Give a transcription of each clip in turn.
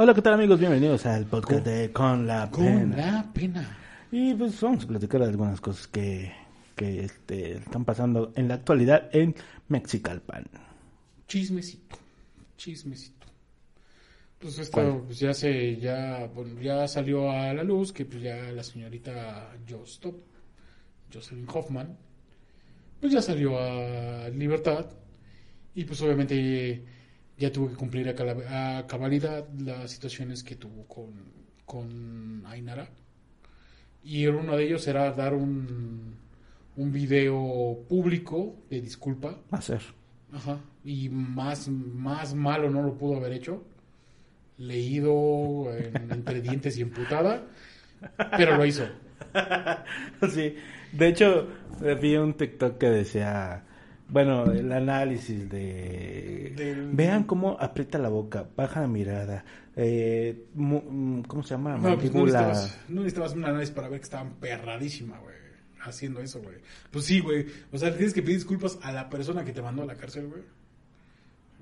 Hola, ¿qué tal amigos? Bienvenidos al podcast de Con la Con Pena. la pena. Y pues vamos a platicar de algunas cosas que, que este, están pasando en la actualidad en Mexicalpan. Chismecito. Chismecito. Pues esto pues, ya se, ya, bueno, ya salió a la luz que pues ya la señorita Jostop, Jocelyn Hoffman, pues ya salió a libertad y pues obviamente ya tuvo que cumplir a, cabalidad las situaciones que tuvo con, con Ainara. Y uno de ellos era dar un, un video público de disculpa ser. Ajá. Y más, más malo no lo pudo haber hecho. Leído en- entre dientes y emputada. Pero lo hizo. Sí, de hecho, vi un TikTok que decía, bueno, el análisis de... Del- Vean cómo aprieta la boca, baja la mirada, eh, mm, ¿cómo se llama? No, pues no necesitabas, no necesitabas un análisis para ver que estaban perradísima, güey. Haciendo eso, güey. Pues sí, güey. O sea, tienes que pedir disculpas a la persona que te mandó a la cárcel, güey.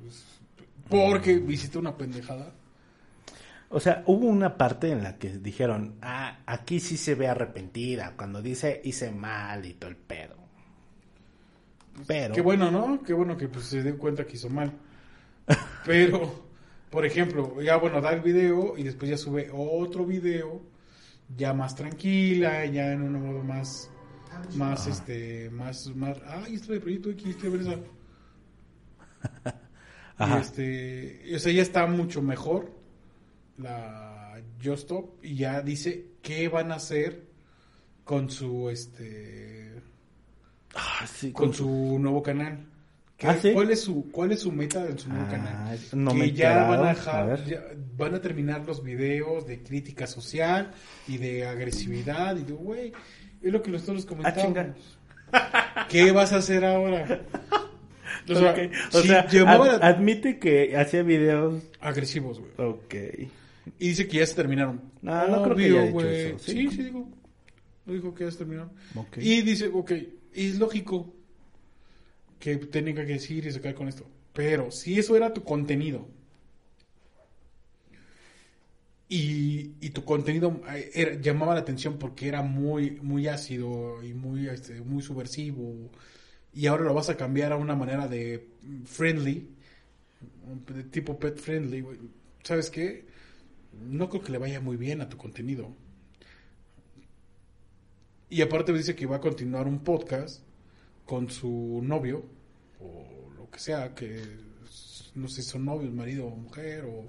Pues, porque hiciste una pendejada. O sea, hubo una parte en la que dijeron, ah, aquí sí se ve arrepentida, cuando dice hice mal y todo el pedo. Pero, Qué bueno, ¿no? Qué bueno que pues, se dio cuenta que hizo mal. Pero, por ejemplo, ya bueno, da el video y después ya sube otro video ya más tranquila, ya en un modo más, más, este, más, más, ay, esto de Proyecto X, ver esa. Ajá. Y este, o sea, ya está mucho mejor la Justop y ya dice qué van a hacer con su, este, Ah, sí, con su nuevo canal. ¿Qué- ¿Ah, sí? ¿Cuál es su cuál es su meta en su nuevo Ah, canal? no que me ya van a dejar, ya van a terminar los videos de crítica social y de agresividad y de güey, es lo que nosotros comentamos. Ah, chinga. ¿Qué vas a hacer ahora? O sea, Ok, O si sea, llamaba ad- la- admite que hacía videos. agresivos, güey. Ok. Y dice que ya se terminaron. No, no creo que haya dicho eso, ¿sí? Sí, sí, digo. Dijo que ya se terminaron. Ok. Y dice, ok, es lógico que tenga que decir y sacar con esto. Pero si eso era tu contenido y, y tu contenido eh, llamaba la atención porque era muy, muy ácido y muy, este, muy subversivo y ahora lo vas a cambiar a una manera de friendly, de tipo pet friendly, ¿sabes qué? No creo que le vaya muy bien a tu contenido. Y aparte me dice que va a continuar un podcast con su novio, o lo que sea, que no sé si son novios, marido o mujer, o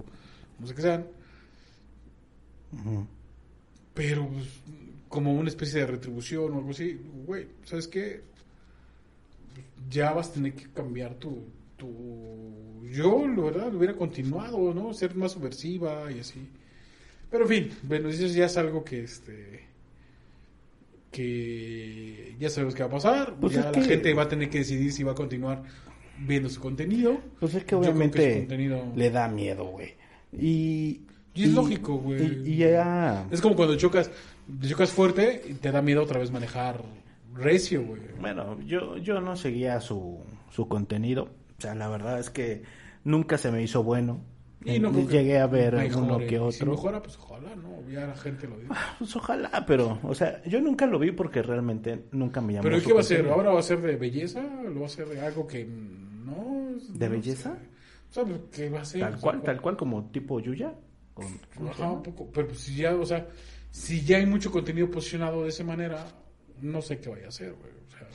no sé qué sean, pero pues, como una especie de retribución o algo así, güey, ¿sabes qué? Ya vas a tener que cambiar tu... tu... Yo, la verdad, lo hubiera continuado, ¿no? Ser más subversiva y así. Pero en fin, bueno, eso ya es algo que este que ya sabemos qué va a pasar. Pues ya la que- gente va a tener que decidir si va a continuar viendo su contenido. Pues es que Yo creo que obviamente su contenido- le da miedo, güey. Y, Y es lógico, güey. Y, y ya... Es como cuando chocas, chocas fuerte y te da miedo otra vez manejar recio, güey. Bueno, yo, yo no seguía su, su contenido. O sea, la verdad es que nunca se me hizo bueno. Y no Llegué a ver mejore. uno que Si otro. mejora, pues ojalá, ¿no? Ya la gente lo dice. Pues ojalá, pero, o sea, yo nunca lo vi porque realmente nunca me llamó. Pero ¿y su qué va a ser? ¿Ahora va a ser de belleza? ¿Lo va a ser de algo que no? ¿De no belleza? sé. O sea, ¿qué va a ser? Tal O sea, cual, tal cual como tipo Yuya. Con, ¿cómo se Ajá, un poco. Pero pues si ya, o sea, si ya hay mucho contenido posicionado de esa manera, no sé qué vaya a hacer, güey. O sea,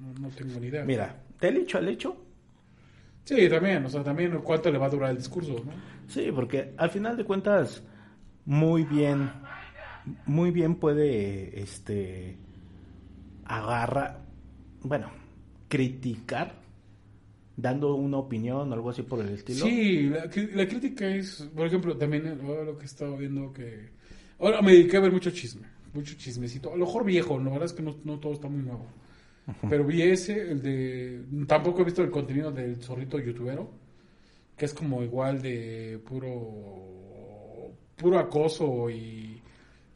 no, no tengo ni idea. Mira, del hecho al hecho, Sí, también, o sea, también cuánto le va a durar el discurso, ¿no? sí, porque al final de cuentas, muy bien, muy bien puede, este, agarra, bueno, criticar, dando una opinión o algo así por el estilo. Sí, la, crítica es, por ejemplo, también eh, lo que estaba viendo que... Ahora me dediqué a ver mucho chisme, mucho chismecito. A lo mejor viejo, ¿no? la verdad es que no, no todo está muy nuevo. Pero vi ese, el de... Tampoco he visto el contenido del zorrito youtubero, que es como igual de puro... puro acoso y,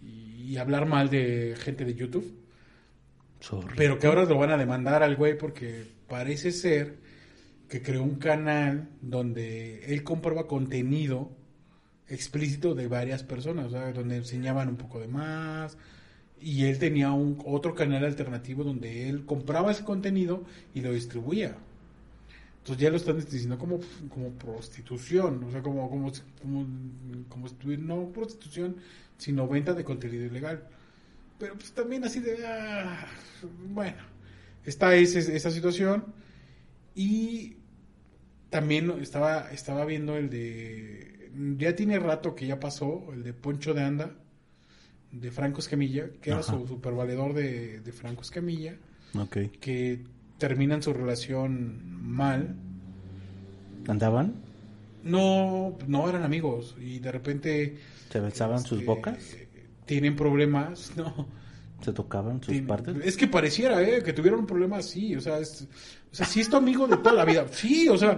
y hablar mal de gente de YouTube. Sorry. Pero que ahora lo van a demandar al güey porque parece ser que creó un canal donde él comprueba contenido explícito de varias personas, sea, donde enseñaban un poco de más. Y él tenía un otro canal alternativo donde él compraba ese contenido y lo distribuía. Entonces ya lo están diciendo como, como prostitución, o sea, como, como, como, no prostitución, sino venta de contenido ilegal. Pero pues también así de, ah, bueno, está ese, esa situación. Y también estaba, estaba viendo el de, ya tiene rato que ya pasó, el de Poncho de Anda, de Franco Escamilla, que era su supervaledor de, de Franco Escamilla, que terminan su relación mal. ¿Andaban? No, no eran amigos y de repente... ¿Se besaban sus este, bocas? Tienen problemas, no. ¿Se tocaban sus Tienen- partes? Es que pareciera, ¿eh? Que tuvieron un problema así, o sea, es, o sea, sí es tu amigo de toda la vida. Sí, o sea,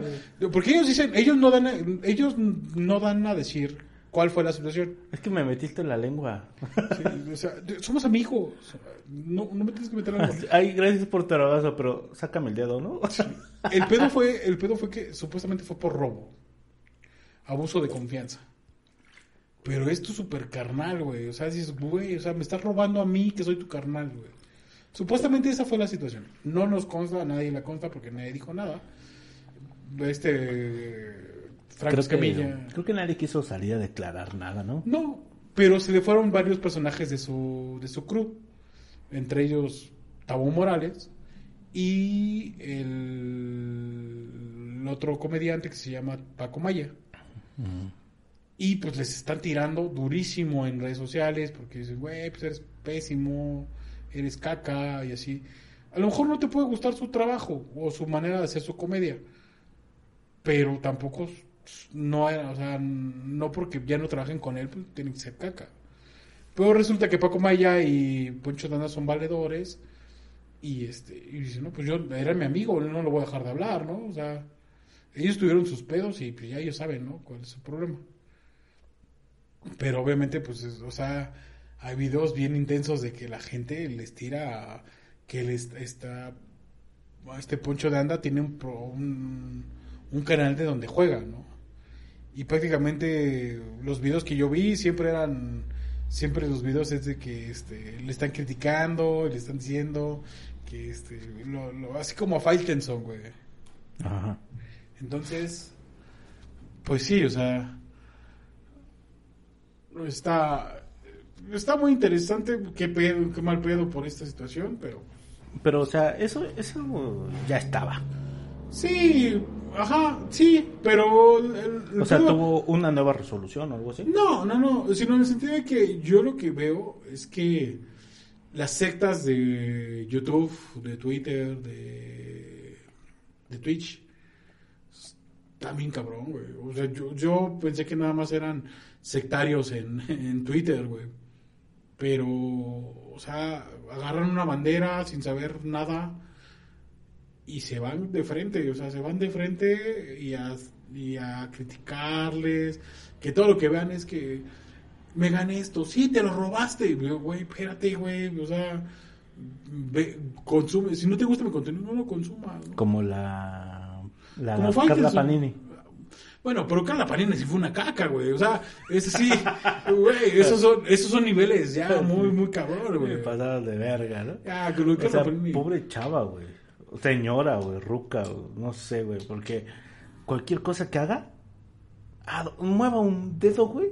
porque ellos dicen, ellos no dan, ellos no dan a decir cuál fue la situación. Es que me metiste en la lengua. Sí, o sea, somos amigos. No, no me tienes que meter en la Ay, gracias por tu abrazo, pero sácame el dedo, ¿no? El pedo fue, el pedo fue que supuestamente fue por robo. Abuso de confianza. Pero esto es súper carnal, güey. O sea, dices, güey, o sea, me estás robando a mí que soy tu carnal, güey. Supuestamente esa fue la situación. No nos consta, a nadie la consta porque nadie dijo nada. Este. Franco Creo Escamilla. que, creo que nadie quiso salir a declarar nada, ¿no? No, pero se le fueron varios personajes de su, de su crew. Entre ellos Tabú Morales y el, el otro comediante que se llama Paco Maya. Y pues les están tirando durísimo en redes sociales porque dicen, güey, pues eres pésimo, eres caca y así. A lo mejor no te puede gustar su trabajo o su manera de hacer su comedia, pero tampoco no o sea, no porque ya no trabajen con él, pues tienen que ser caca. Pero resulta que Paco Maya y Poncho Dana son valedores y este y dice, no, pues yo era mi amigo, no lo voy a dejar de hablar, ¿no? O sea, ellos tuvieron sus pedos y pues ya ellos saben, ¿no? ¿Cuál es su problema? Pero obviamente, pues, es- o sea, hay videos bien intensos de que la gente les tira a- que les está este Poncho de Anda tiene un, pro- un, un canal de donde juega, ¿no? Y prácticamente los videos que yo vi siempre eran siempre los videos es de que este le están criticando, le están diciendo que este lo, lo- así como a Faitelson, güey. Ajá. Entonces, pues sí, o sea, está está muy interesante, qué pedo, qué mal pedo por esta situación, pero Pero, o sea, eso, eso ya estaba. sí, ajá, sí, pero el- el O sea, pedo- tuvo una nueva resolución o algo así. No, no, no, sino en el sentido de que yo lo que veo es que las sectas de YouTube, de Twitter, de, de Twitch, bien cabrón, güey. O sea, yo, yo pensé que nada más eran sectarios en, en Twitter, güey. Pero, o sea, agarran una bandera sin saber nada y se van de frente, o sea, se van de frente y a, y a criticarles, que todo lo que vean es que me gané esto, sí, te lo robaste, güey, espérate, güey, o sea, ve, consume, si no te gusta mi contenido, no lo consumas, ¿no? Como la, la Como Carla. Panini. Bueno, pero Carla Panini sí fue una caca, güey, o sea, es sí, güey, esos son, esos son niveles ya muy, muy cabrón, güey. pasaron de verga, ¿no? Con lo de O sea, Panini. pobre chava, güey. Señora, güey, ruca, güey, no sé, güey, porque cualquier cosa que haga, ah, mueva un dedo, güey,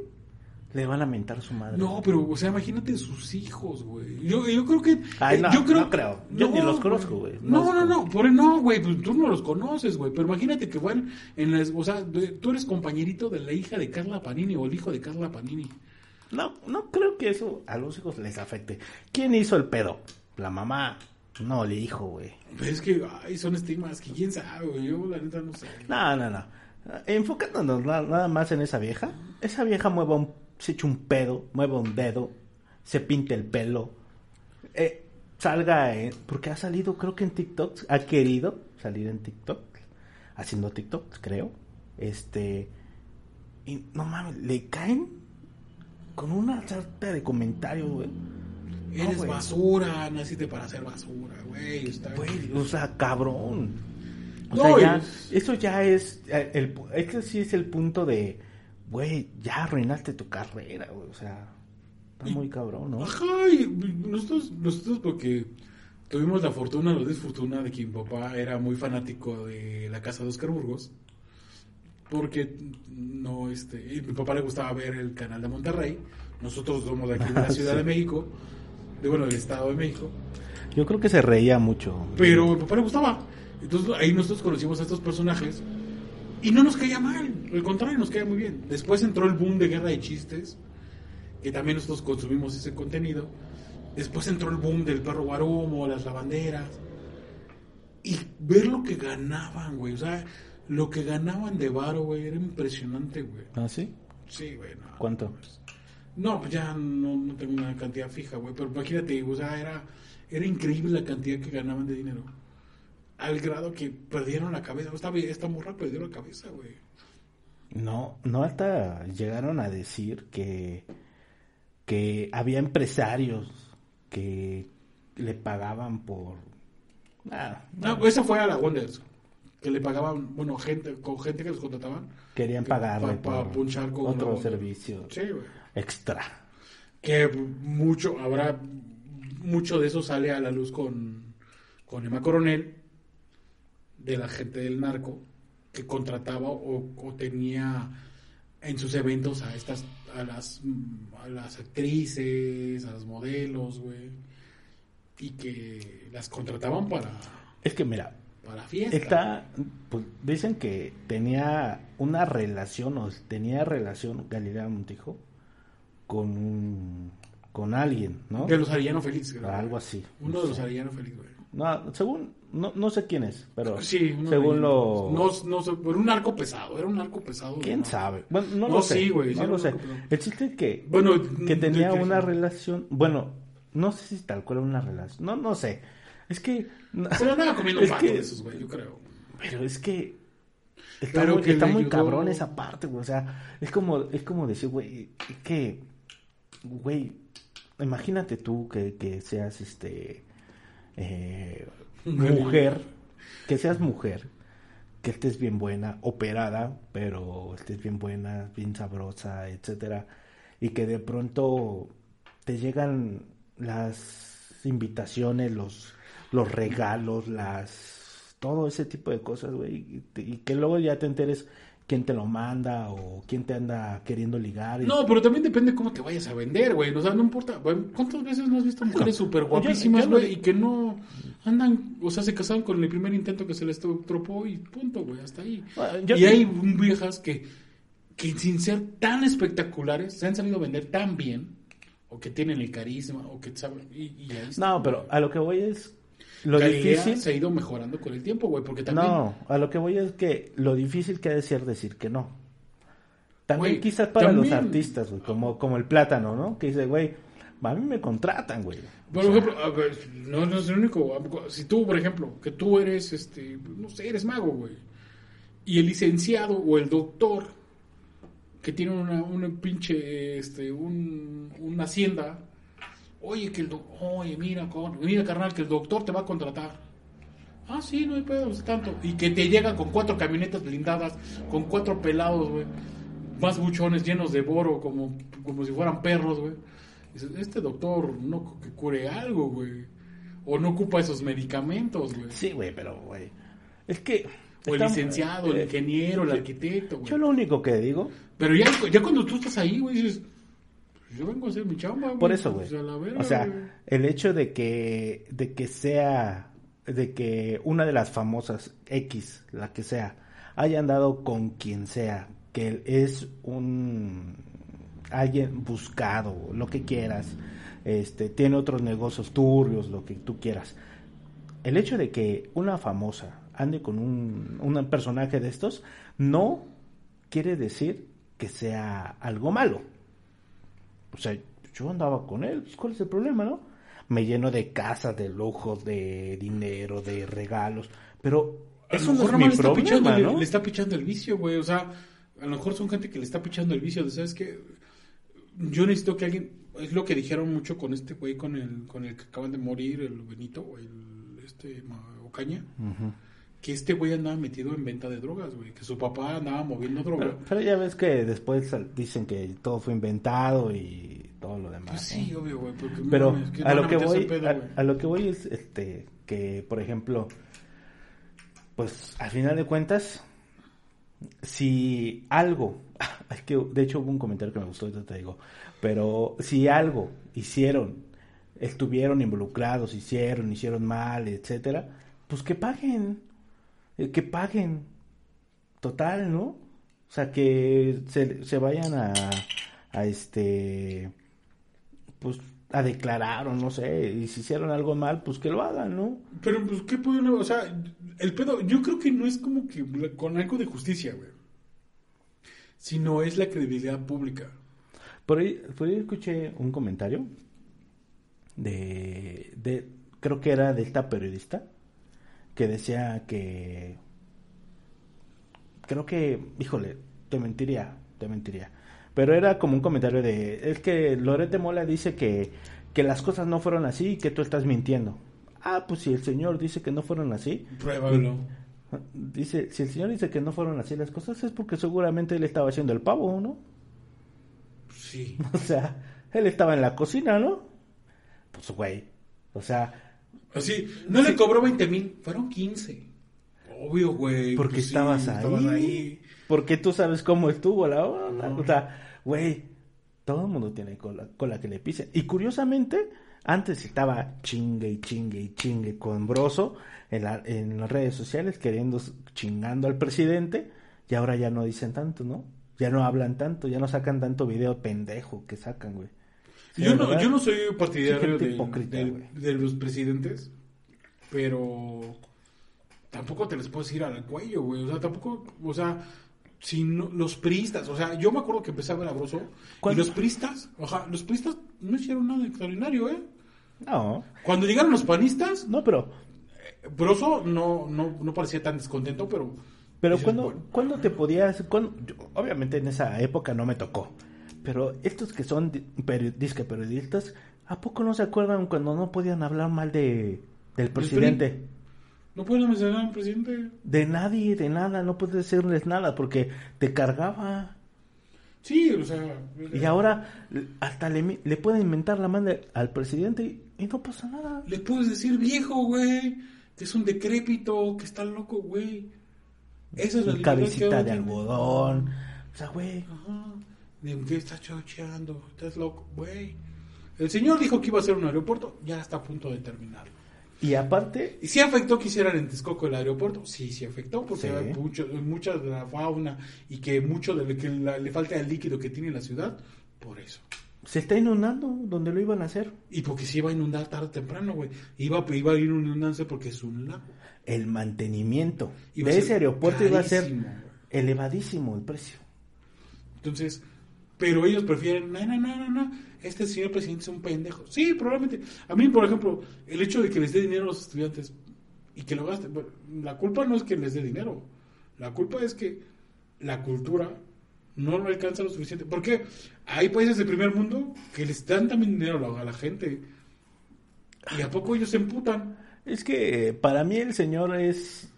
le van a mentar su madre. No, pero, o sea, imagínate sus hijos, güey. Yo, yo creo que. Ay, eh, no, yo creo, no creo. Yo ni los conozco, güey. No No, no, no, por no, güey. Pues tú no los conoces, güey. Pero imagínate que fueran en las. O sea, tú eres compañerito de la hija de Carla Panini o el hijo de Carla Panini. No, no creo que eso a los hijos les afecte. ¿Quién hizo el pedo? La mamá. No, el hijo, güey. Pero es que, ay, son estigmas que quién sabe, güey. Yo, la neta, no sé. No, no, no. Enfocándonos na- nada más en esa vieja. Esa vieja mueva un, se echa un pedo, mueva un dedo, se pinta el pelo. eh, salga, porque ha salido, creo que en TikTok, ha querido salir en TikTok, haciendo TikTok, creo. Este, y no mames, le caen con una sarta de comentarios, güey. No, Eres basura, naciste para ser basura, güey. Güey, o sea, cabrón. O No, sea, ya, eso ya es, eh, el, este sí es el punto de, güey, ya arruinaste tu carrera, güey. O sea, está muy cabrón, ¿no? Ajá, y nosotros, nosotros porque tuvimos la fortuna, la desfortuna de que mi papá era muy fanático de la casa de Oscar Burgos. Porque no, este, y mi papá le gustaba ver el canal de Monterrey. Nosotros somos de aquí de la Ciudad Sí. de México, de bueno, del Estado de México. Yo creo que se reía mucho. Pero a mi papá le gustaba. Entonces ahí nosotros conocimos a estos personajes y no nos caía mal, al contrario, nos caía muy bien. Después entró el boom de Guerra de Chistes, que también nosotros consumimos ese contenido. Después entró el boom del perro guarumo, las lavanderas. Y ver lo que ganaban, güey. O sea, lo que ganaban de varo, güey, era impresionante, güey. ¿Ah, sí? Sí, güey. no. ¿Cuánto? No, pues ya no, no tengo una cantidad fija, güey. Pero imagínate, o sea, era, era increíble la cantidad que ganaban de dinero. Al grado que perdieron la cabeza. Esta, esta morra perdió la cabeza, güey. No, no hasta llegaron a decir que, que había empresarios que le pagaban por... Ah, No, esa fue a la Wonders. Que le pagaban, bueno, gente, con gente que los contrataban. querían que- pagarle pa- pa por punchar con otro servicio Sí, güey. Extra. Que mucho, habrá, mucho de eso sale a la luz con, con Emma Coronel, de la gente del narco, que contrataba o, o tenía en sus eventos a estas, a las, a las actrices, a las modelos, güey, y que las contrataban para, Es que mira, para fiesta. está, pues, dicen que tenía una relación o tenía relación Galilea Montijo con un- con alguien, ¿no? De los Arellano Félix, creo. Algo así. Uno de los Arellano Félix, güey. No, según, no, no sé quién es, pero Sí, uno según lo... No, no sé, pero un narco pesado, era un narco pesado. ¿Quién ¿no? sabe? Bueno, no, No, lo sé. sí, güey, sí no era lo sé. El chiste es que, Bueno, que tenía una relación, bueno, no sé si tal cual una relación, no, no sé. Es que, Se lo andaba comiendo un pato que- de esos, güey, yo creo. pero es que está Pero muy, que está muy ayudó- cabrón esa parte, güey. O sea, es como, es como decir, güey, es que, güey, imagínate tú que, que seas este eh, mujer, que seas mujer, que estés bien buena, operada, pero estés bien buena, bien sabrosa, etcétera, y que de pronto te llegan las invitaciones, los, los regalos, las todo ese tipo de cosas, güey, y, y que luego ya te enteres quién te lo manda o quién te anda queriendo ligar. y- No, pero también depende cómo te vayas a vender, güey. O sea, no importa. ¿Cuántas veces no has visto mujeres súper guapísimas, güey? Y que no andan, o sea, se casaron con el primer intento que se les tropó y punto, güey, hasta ahí. Bueno, yo- y hay viejas que, que sin ser tan espectaculares se han sabido vender tan bien, o que tienen el carisma, o que saben. Y, y ahí está, No, pero a lo que voy es lo difícil. se ha ido mejorando con el tiempo, güey, porque también. No, a lo que voy es que lo difícil que ha de ser decir que no. También Güey, quizás para los artistas, güey, como, como el plátano, ¿no? Que dice, güey, a mí me contratan, güey. Por ejemplo, a ver, no, no es el único. Si tú, por ejemplo, que tú eres, este, no sé, eres mago, güey. Y el licenciado o el doctor que tiene una, una pinche, este, un, una hacienda. Oye, que el do- oye, mira, con- mira, carnal, que el doctor te va a contratar. Ah, sí, no hay pedo, tanto. Y que te llegan con cuatro camionetas blindadas, con cuatro pelados, güey. Más buchones llenos de boro, como, como si fueran perros, güey. Dices, este doctor no que cure algo, güey. O no ocupa esos medicamentos, güey. Sí, güey, pero, güey. Es que. O el licenciado, el eh, ingeniero, el arquitecto, güey. Yo lo único que digo, Pero ya, ya cuando tú estás ahí, güey, dices, yo vengo a hacer mi chamba, por eso, pues, güey. O sea, el hecho de que, de que sea, de que una de las famosas X, la que sea, haya andado con quien sea, que es un alguien buscado, lo que quieras, este, tiene otros negocios turbios, lo que tú quieras. El hecho de que una famosa ande con un, un personaje de estos no quiere decir que sea algo malo. O sea, yo andaba con él, pues, ¿cuál es el problema, no? Me lleno de casas, de lujos, de dinero, de regalos, pero eso no es mi le está, problema, pichando, ¿no? le está pichando el vicio, güey. O sea, a lo mejor son gente que le está pichando el vicio de, ¿sabes qué? Yo necesito que alguien... Es lo que dijeron mucho con este güey, con el, con el que acaban de morir, el Benito, o el, este, Ocaña. Ujú. Que este güey andaba metido en venta de drogas, güey. Que su papá andaba moviendo droga. Pero, pero ya ves que después dicen que todo fue inventado y todo lo demás. Pues sí, ¿no? obvio, güey. porque, Pero mames, a lo que voy, pedo, a, a lo que voy es este que, por ejemplo, pues al final de cuentas, si algo, es que de hecho hubo un comentario que me gustó, ahorita te digo, pero si algo hicieron, estuvieron involucrados, hicieron, hicieron mal, etcétera, pues que paguen, eh, que paguen, total, ¿no? O sea, que se, se vayan a, a este, pues a declarar o no sé, y si hicieron algo mal, pues que lo hagan, ¿no? Pero, pues, ¿qué pueden O sea, el pedo, yo creo que no es como que con algo de justicia, güey. Sino es la credibilidad pública. Por ahí, por ahí escuché un comentario de, de, creo que era de esta periodista, que decía que, creo que, híjole, te mentiría, te mentiría, pero era como un comentario de, es que Lorete Mola dice que, que las cosas no fueron así y que tú estás mintiendo. Ah, pues si el señor dice que no fueron así, Pruébalo. dice, si el señor dice que no fueron así las cosas es porque seguramente él estaba haciendo el pavo, ¿no? Sí. O sea, él estaba en la cocina, ¿no? Pues, güey. O sea, Así, no le cobró 20 mil, fueron 15. Obvio, güey. porque pues sí, estabas ahí. estabas ahí. Porque tú sabes cómo estuvo la onda. O sea, güey, todo el mundo tiene cola, cola que le pisen. Y curiosamente, antes estaba chingue y chingue y chingue con Broso en, la- en las redes sociales queriendo chingando al presidente. Y ahora ya no dicen tanto, ¿no? Ya no hablan tanto, ya no sacan tanto video pendejo que sacan, güey. Yo no, yo no soy partidario de los presidentes, pero tampoco te les puedes ir al cuello, güey. O sea, tampoco, o sea, si no- los priistas, o sea, yo me acuerdo que empezaba el abroso y ¿Cuándo? los priistas, ojalá, los priistas no hicieron nada extraordinario, ¿eh? No, Cuando llegaron los panistas, no, pero Broso no, no, no parecía tan descontento, pero... Pero cuando, bueno, cuando te podías, cuándo- yo- obviamente en esa época no me tocó, pero estos que son disque periodistas, ¿a poco no se acuerdan cuando no podían hablar mal de del presidente? No pueden mencionar al presidente. De nadie, de nada, no puedes decirles nada porque te cargaba. Sí, o sea... Y ahora hasta le, le pueden inventar la mano al presidente y, no pasa nada. Le puedes decir viejo, güey. Que es un decrépito, que está loco, güey. Esa es la que cabecita de algodón. O sea, güey. Ajá. ¿De qué estás chocheando? Estás loco, güey. El señor dijo que iba a ser un aeropuerto, ya está a punto de terminarlo. Y aparte, ¿Y si afectó que hicieran en Texcoco el aeropuerto? Sí, sí afectó, porque Sí. hay mucho, mucha de la fauna y que mucho de lo que la- le falta el líquido que tiene la ciudad, por eso. se está inundando donde lo iban a hacer. Y porque se iba a inundar tarde o temprano, güey. Iba, iba a ir inundándose porque es un lago. el mantenimiento Iba de ese aeropuerto iba a ser elevadísimo el precio. Entonces, pero ellos prefieren, no, no, no, no, no, este señor presidente es un pendejo. Sí, probablemente. A mí, por ejemplo, el hecho de que les dé dinero a los estudiantes y que lo gasten, la culpa no es que les dé dinero. La culpa es que la cultura no lo alcanza lo suficiente. Porque hay países del primer mundo que les dan también dinero a la, a la gente. Y a poco ellos se emputan. Es que eh, para mí el señor es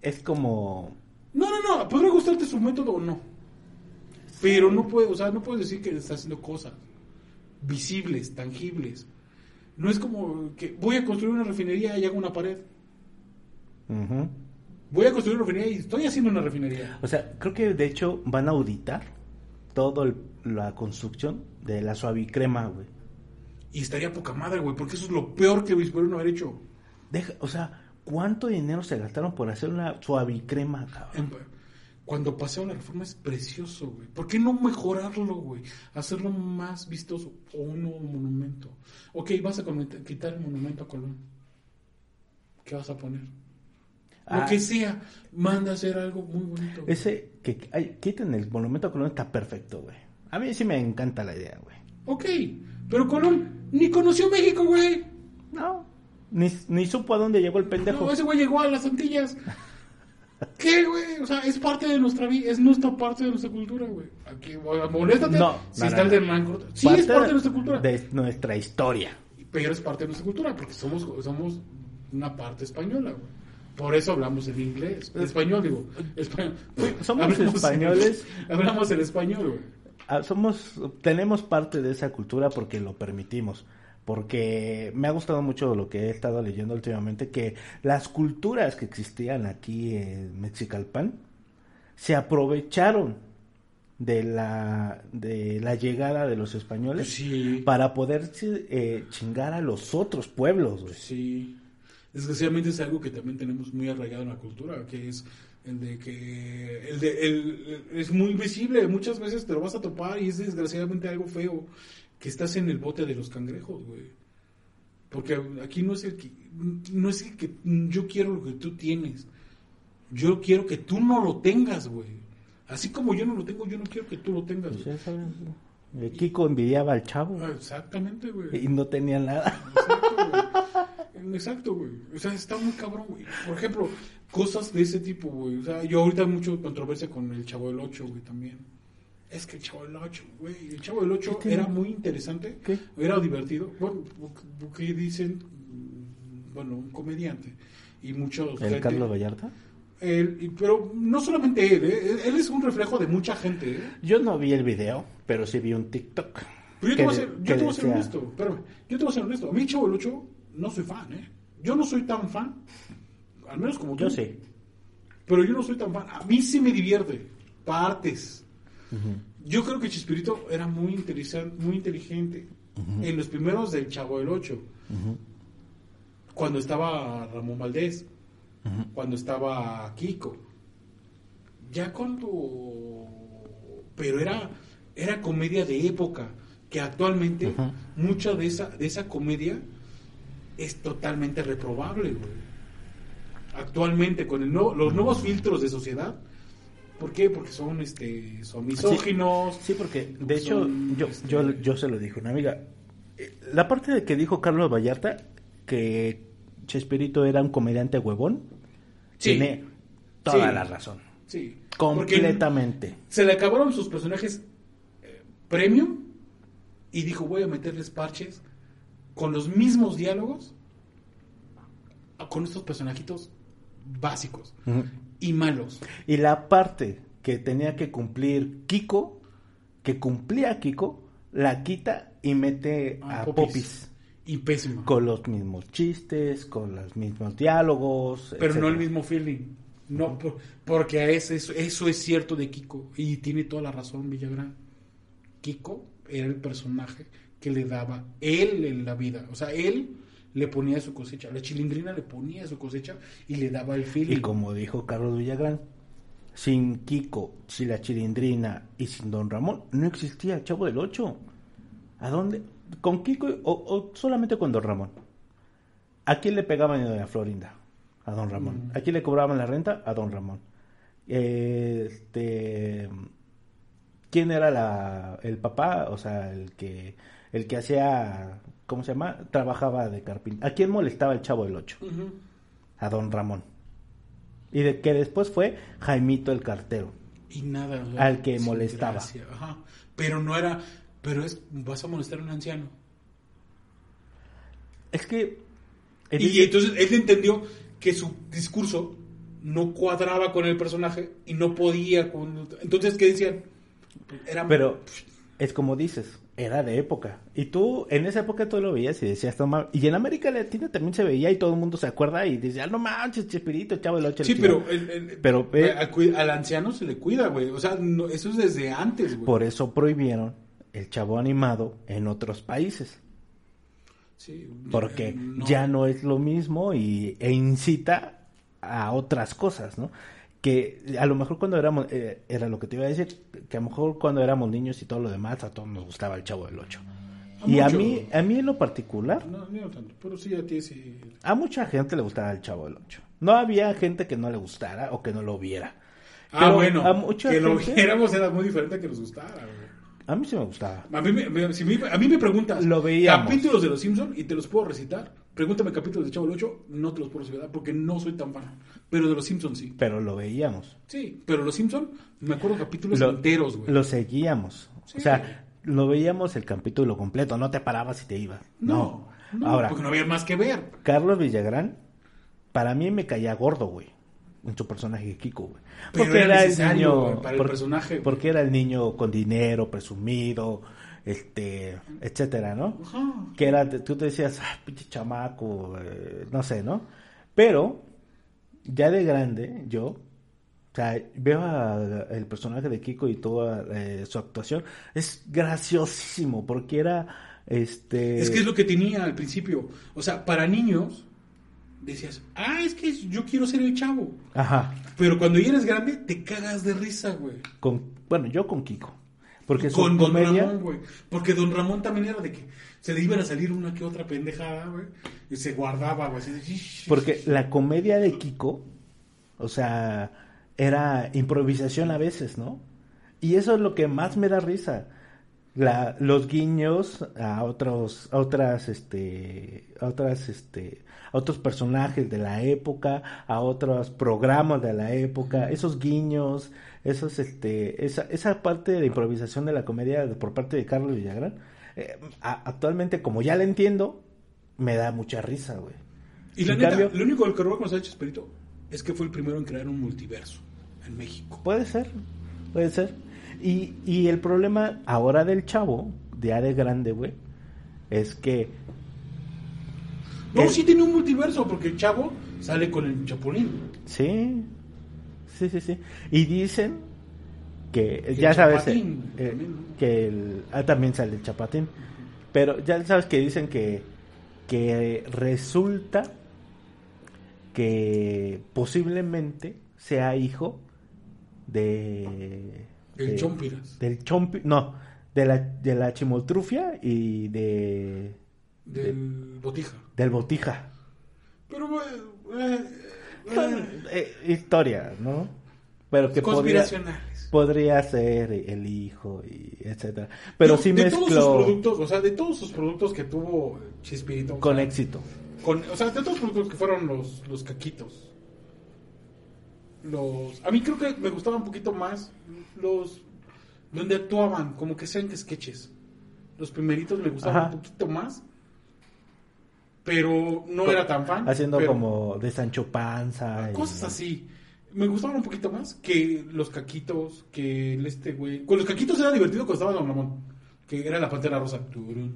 es como No, no, no, podrá gustarte su método o no. Pero no puede, o sea, no puedes decir que está haciendo cosas visibles, tangibles. No es como que voy a construir una refinería y hago una pared. ujú. Voy a construir una refinería y estoy haciendo una refinería. o sea, creo que de hecho van a auditar toda la construcción de la suavicrema, güey. Y estaría poca madre, güey, porque eso es lo peor que pudieron haber hecho. Deja, o sea, ¿cuánto dinero se gastaron por hacer una suavicrema, cabrón? En- Cuando pasé una reforma es precioso, güey. ¿Por qué no mejorarlo, güey? Hacerlo más vistoso o un nuevo monumento. Ok, vas a quitar el monumento a Colón. ¿Qué vas a poner? Lo Ah. que sea, manda a hacer algo muy bonito. güey. Ese que ay, quiten el monumento a Colón está perfecto, güey. A mí sí me encanta la idea, güey. Ok, pero Colón ni conoció México, güey. No, ni, ni supo a dónde llegó el pendejo. No, ese güey llegó a las Antillas. ¿Qué, güey? O sea, es parte de nuestra vida, es nuestra parte de nuestra cultura, güey. Aquí, moléstate No, si no, está no, el del Hernán. Sí, es parte de nuestra cultura. De nuestra historia. Pero es parte de nuestra cultura, porque somos, somos una parte española, güey. Por eso hablamos en inglés. En español, digo. Español. Somos Hablamos españoles. hablamos en español, güey. Ah, somos tenemos parte de esa cultura porque lo permitimos porque me ha gustado mucho lo que he estado leyendo últimamente que las culturas que existían aquí en Mexicalpan se aprovecharon de la de la llegada de los españoles Sí. para poder eh, chingar a los otros pueblos. Sí. Desgraciadamente es algo que también tenemos muy arraigado en la cultura, que es el de que el de el, es muy visible, muchas veces te lo vas a topar y es desgraciadamente algo feo que estás en el bote de los cangrejos, güey. Porque aquí no es el que no es el que yo quiero lo que tú tienes. Yo quiero que tú no lo tengas, güey. Así como yo no lo tengo, yo no quiero que tú lo tengas. Pues sabes, eh, Kiko envidiaba al chavo Ah, Exactamente, güey. y no tenía nada Exacto, güey. Exacto, güey. O sea, está muy cabrón, güey. Por ejemplo, cosas de ese tipo, güey. O sea, yo ahorita hay mucho controversia con el Chavo del 8, güey, también. Es que el Chavo del 8, güey. El Chavo del 8 ¿Qué tiene? era muy interesante. ¿Qué? Era divertido. Bueno, porque dicen, bueno, un comediante. Y muchos. el Carlos Vallarta Él- pero no solamente él, ¿eh? él es un reflejo de mucha gente. ¿eh? Yo no vi el video, pero sí vi un TikTok. Pero yo te que voy a ser, que yo te voy a ser honesto, espérame, yo te voy a ser honesto. A mí Chavo del 8 no soy fan, ¿eh? Yo no soy tan fan, al menos como tú. Yo sí. Pero yo no soy tan fan. A mí sí me divierte, partes. Yo creo que Chispirito era muy interesante, muy inteligente. En los primeros del Chavo del 8. Cuando estaba Ramón Valdés. Cuando estaba Kiko. Ya cuando... Pero era, era comedia de época. Que actualmente mucha de esa, de esa comedia es totalmente reprobable, güey. Actualmente, con el nuevo- los nuevos filtros de sociedad. ¿Por qué? Porque son, este, son misóginos. Sí, porque de hecho son, yo, este, yo, yo se lo dije una amiga. Eh, La parte de que dijo Carlos Vallarta que Chespirito era un comediante huevón, Sí. tiene toda Sí. la razón. Sí. Porque Completamente. Se le acabaron sus personajes eh, premium y dijo, voy a meterles parches con los mismos diálogos con estos personajitos básicos Ujú. Y malos. Y la parte que tenía que cumplir Kiko, que cumplía Kiko, la quita y mete Ah, a Popis. Popis. Y pésimo. Con los mismos chistes, con los mismos diálogos. Pero no el mismo feeling. No, por- porque eso, eso es cierto de Kiko. Y tiene toda la razón Villagrán. Kiko era el personaje que le daba él en la vida. O sea, él le ponía su cosecha. La chilindrina le ponía su cosecha y le daba el feeling. Y como dijo Carlos Villagrán, sin Kiko, sin la Chilindrina y sin Don Ramón, no existía el Chavo del Ocho. ¿A dónde? ¿Con Kiko o, o solamente con Don Ramón? ¿A quién le pegaban en Doña Florinda? A Don Ramón. ¿A quién le cobraban la renta? A Don Ramón. Este, ¿Quién era la, el papá? O sea, el que, el que hacía, ¿cómo se llama? Trabajaba de carpintero. ¿A quién molestaba el Chavo del Ocho? Ujú. a don Ramón. Y de que después fue Jaimito el cartero. Y nada. Al que molestaba. Ajá. Pero no era. Pero es. Vas a molestar a un anciano. Es que... Y entonces él entendió que su discurso no cuadraba con el personaje y no podía con... Entonces, ¿qué decían? Era... Pero es como dices, era de época. Y tú, en esa época tú lo veías y decías, no mames. Y en América Latina también se veía y todo el mundo se acuerda y decía, no manches, Chespirito, chavo del ocho. Sí, el pero, chingado". el- el- Pero, eh, al, al anciano se le cuida, güey. O sea, no- eso es desde antes, güey. Por eso prohibieron el chavo animado en otros países. Sí, Porque eh, no. ya no es lo mismo y, e incita a otras cosas, ¿no? Que a lo mejor cuando éramos, eh, era lo que te iba a decir, que a lo mejor cuando éramos niños y todo lo demás, a todos nos gustaba el Chavo del Ocho. A Y a mucho. mí, a mí en lo particular, No, no tanto. Pero sí, a ti sí. a mucha gente le gustaba el Chavo del Ocho. No había gente que no le gustara o que no lo viera. Ah, Pero bueno. a mucha que lo gente- viéramos era muy diferente a que nos gustara, güey. A mí sí me gustaba. A mí, me, me- si me- a mí me preguntas Lo veíamos. capítulos de Los Simpsons y te los puedo recitar. Pregúntame capítulos de Chavo el 8, no te los puedo recitar porque no soy tan fan. Pero de Los Simpsons sí. Pero lo veíamos. Sí, pero Los Simpsons me acuerdo capítulos Lo- enteros, güey. Lo seguíamos. Sí. O sea, lo veíamos el capítulo completo, no te parabas y te ibas. No. No, no, Ahora, porque no había más que ver. Carlos Villagrán para mí me caía gordo, güey. En su personaje de Kiko, güey. Pero era necesario, güey, para el personaje, güey. Porque era el niño con dinero, presumido, este, etcétera, ¿no? Que era, tú te decías, ah, pinche chamaco, eh, no sé, ¿no? Pero, ya de grande, yo, o sea, veo a- el personaje de Kiko y toda eh, su actuación, es graciosísimo, porque era, este... Es que es lo que tenía al principio. O sea, para niños, decías, ah, es que yo quiero ser el chavo. Ajá, Pero cuando ya eres grande, te cagas de risa, güey. con, bueno, yo con Kiko, porque Con Don comedia... Ramón, güey. Porque Don Ramón también era de que se le iban a salir una que otra pendejada, güey. Y se guardaba, güey. así de, "Ish". Porque la comedia de Kiko, o sea, era improvisación a veces, ¿no? Y eso es lo que más me da risa. La, los guiños a otros, a otras, este, a otras, este, a otros personajes de la época, a otros programas de la época, esos guiños, esos, este, esa, esa parte de improvisación de la comedia por parte de Carlos Villagrán, eh, a- actualmente como ya la entiendo, me da mucha risa, güey. Y la En neta, cambio- lo único del que robó con Sánchez Esperito es que fue el primero en crear un multiverso en México. Puede ser, puede ser. Y, y el problema ahora del chavo, de grande, güey, es que... No, el- sí tiene un multiverso, porque el chavo sale con el Chapulín. Sí, sí, sí, sí. Y dicen que, ya sabes, Chapatín eh, también, ¿no? que el, ah, también sale el chapatín. Pero ya sabes que dicen que, que resulta que posiblemente sea hijo de... El de- Chompiras. Del chompi... No, de la, de la chimoltrufia y de... Del Botija. del botija. Pero, güey, eh, Son eh, historias, ¿no? Pero que podría, conspiracionales. podría ser el hijo y etcétera. Pero Digo, sí de todos sus mezcló productos, o sea, de todos sus productos que tuvo Chespirito. o con sea, éxito. con- o sea, de todos los productos que fueron los, los caquitos. Los, a mí creo que me gustaban un poquito más los donde actuaban, como que sean sketches. Los primeritos me gustaban Ajá. un poquito más, pero no era tan fan. Haciendo pero como de Sancho Panza. y- cosas así. Me gustaban un poquito más que los caquitos, que el este güey. Con los caquitos era divertido cuando estaba Don Ramón, que era la pantera rosa. Turun,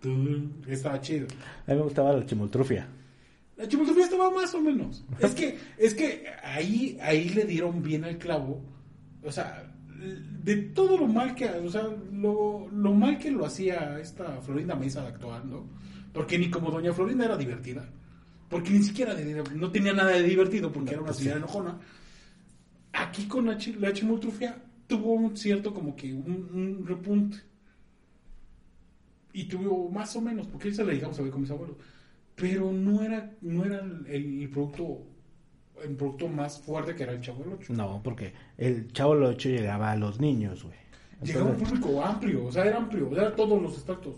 turun, estaba chido. A mí me gustaba la chimoltrufia. La chimoltrufia estaba más o menos. Es que, es que ahí, ahí le dieron bien al clavo. O sea, de todo lo mal que, o sea, lo, lo mal que lo hacía esta Florinda Mesa actuando, porque ni como Doña Florinda era divertida, porque ni siquiera de- no tenía nada de divertido, porque era una pues señora enojona. Aquí con la, la chimoltrufia tuvo un cierto como que un, un repunte. Y tuvo más o menos, porque esa la llegamos a ver con mis abuelos. Pero no era, no era el, el producto el producto más fuerte que era el Chavo del Ocho. No, porque el Chavo del Ocho llegaba a los niños, güey. Llegaba un Entonces, público amplio, o sea, era amplio, era todos los estratos.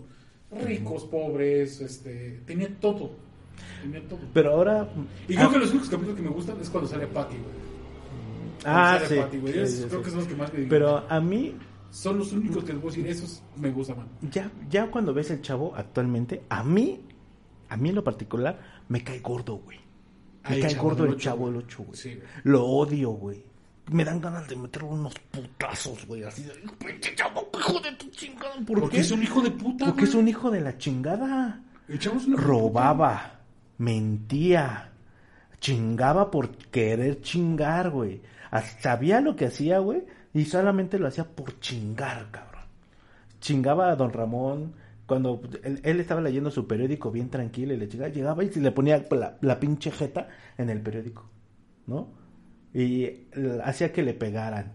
Ricos, pobres, este, tenía todo. Tenía todo. Pero ahora... Y creo ah, que los únicos capítulos que me gustan es cuando sale Patty, güey. Ah, sí. Patty, güey. sí, Esos sí, creo sí. que son los que más me divierten. Pero a mí, Son los únicos que les voy a decir, esos me gustan, man. ya, ya cuando ves el Chavo actualmente, a mí, a mí en lo particular, me cae gordo, güey. Me el cae gordo el Chavo del güey. Sí, güey. Lo odio, güey. Me dan ganas de meterle unos putazos, güey. Así de, hijo de tu chingada. ¿Por Porque qué? es un hijo de puta, Porque güey. es un hijo de la chingada. Robaba, mentía, chingaba por querer chingar, güey. Sabía lo que hacía, güey, y solamente lo hacía por chingar, cabrón. Chingaba a don Ramón cuando él, él estaba leyendo su periódico bien tranquilo y le chingaba, llegaba y se le ponía la, la pinche jeta en el periódico, ¿no? Y hacía que le pegaran.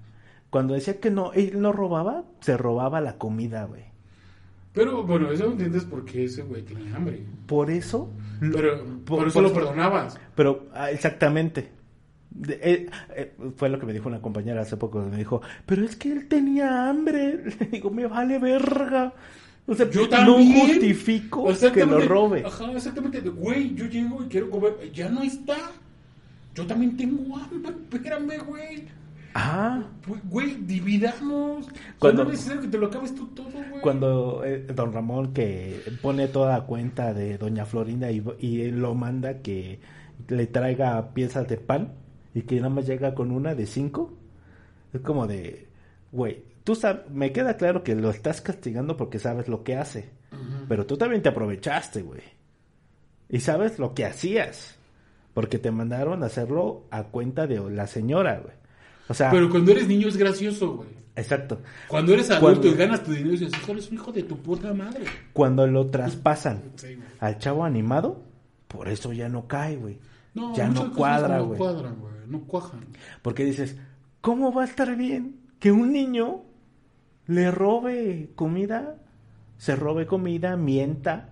Cuando decía que no, él no robaba, se robaba la comida, güey. Pero bueno, eso lo entiendes porque ese güey tenía hambre. Por eso... Pero por- por, eso por- lo perdonabas. Pero, ah, exactamente. De- eh, eh, fue lo que me dijo una compañera hace poco. Me dijo, pero es que él tenía hambre. Le digo, me vale verga. O sea, Yo no también. justifico que lo robe. Ajá, exactamente. Güey, yo llego y quiero comer. Ya no está. Yo también tengo hambre. Espérame, güey. Ah, Güey, dividamos. Cuando- no es necesario que te lo acabes tú todo, güey. cuando eh, don Ramón que pone toda cuenta de doña Florinda y, y él lo manda que le traiga piezas de pan y que nada más llega con una de cinco. Es como de, güey, tú sabes, me queda claro que lo estás castigando porque sabes lo que hace. Pero tú también te aprovechaste, güey. Y sabes lo que hacías. Porque te mandaron a hacerlo a cuenta de la señora, güey. O sea, Pero cuando eres niño es gracioso, güey. exacto. Cuando eres adulto Cuando- y ganas tu dinero y dices, "Hijo, eres un hijo de tu puta madre. Cuando lo traspasan Sí, al chavo animado, por eso ya no cae, güey. No, ya no cuadra, no güey. cuadran, güey. No cuajan. Porque dices, ¿cómo va a estar bien que un niño le robe comida, se robe comida, mienta,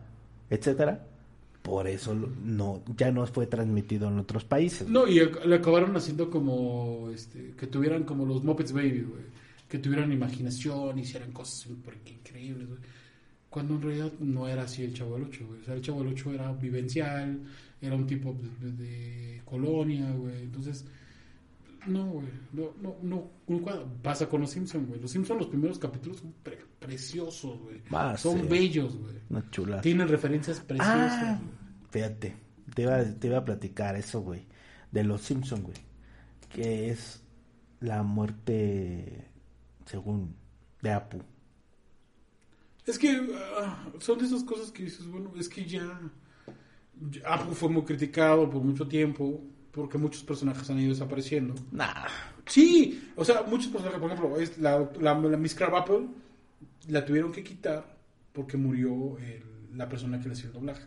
etcétera? Por eso no, ya no fue transmitido en otros países. No, y le acabaron haciendo como, este, que tuvieran como los Muppets Baby, güey. Que tuvieran imaginación, hicieran cosas increíbles. Cuando en realidad no era así el Chavo del Ocho, güey. O sea, el Chavo del Ocho era vivencial, era un tipo de, de colonia, güey. Entonces, no, güey. No, no, no. Pasa con los Simpsons, güey. Los Simpsons, los primeros capítulos son pre- preciosos, güey. Ah, son sí. bellos, güey. Una chula. Tienen referencias preciosas, Ah, fíjate, te iba, te iba a platicar eso, güey, de los Simpson, güey, que es la muerte, según, de Apu. Es que ah, son de esas cosas que dices, bueno, es que ya Apu fue muy criticado por mucho tiempo porque muchos personajes han ido desapareciendo. Nah, Sí, o sea, muchos personajes, por ejemplo, es la, la, la Miss Crabapple la tuvieron que quitar porque murió el- la persona que le hacía el doblaje.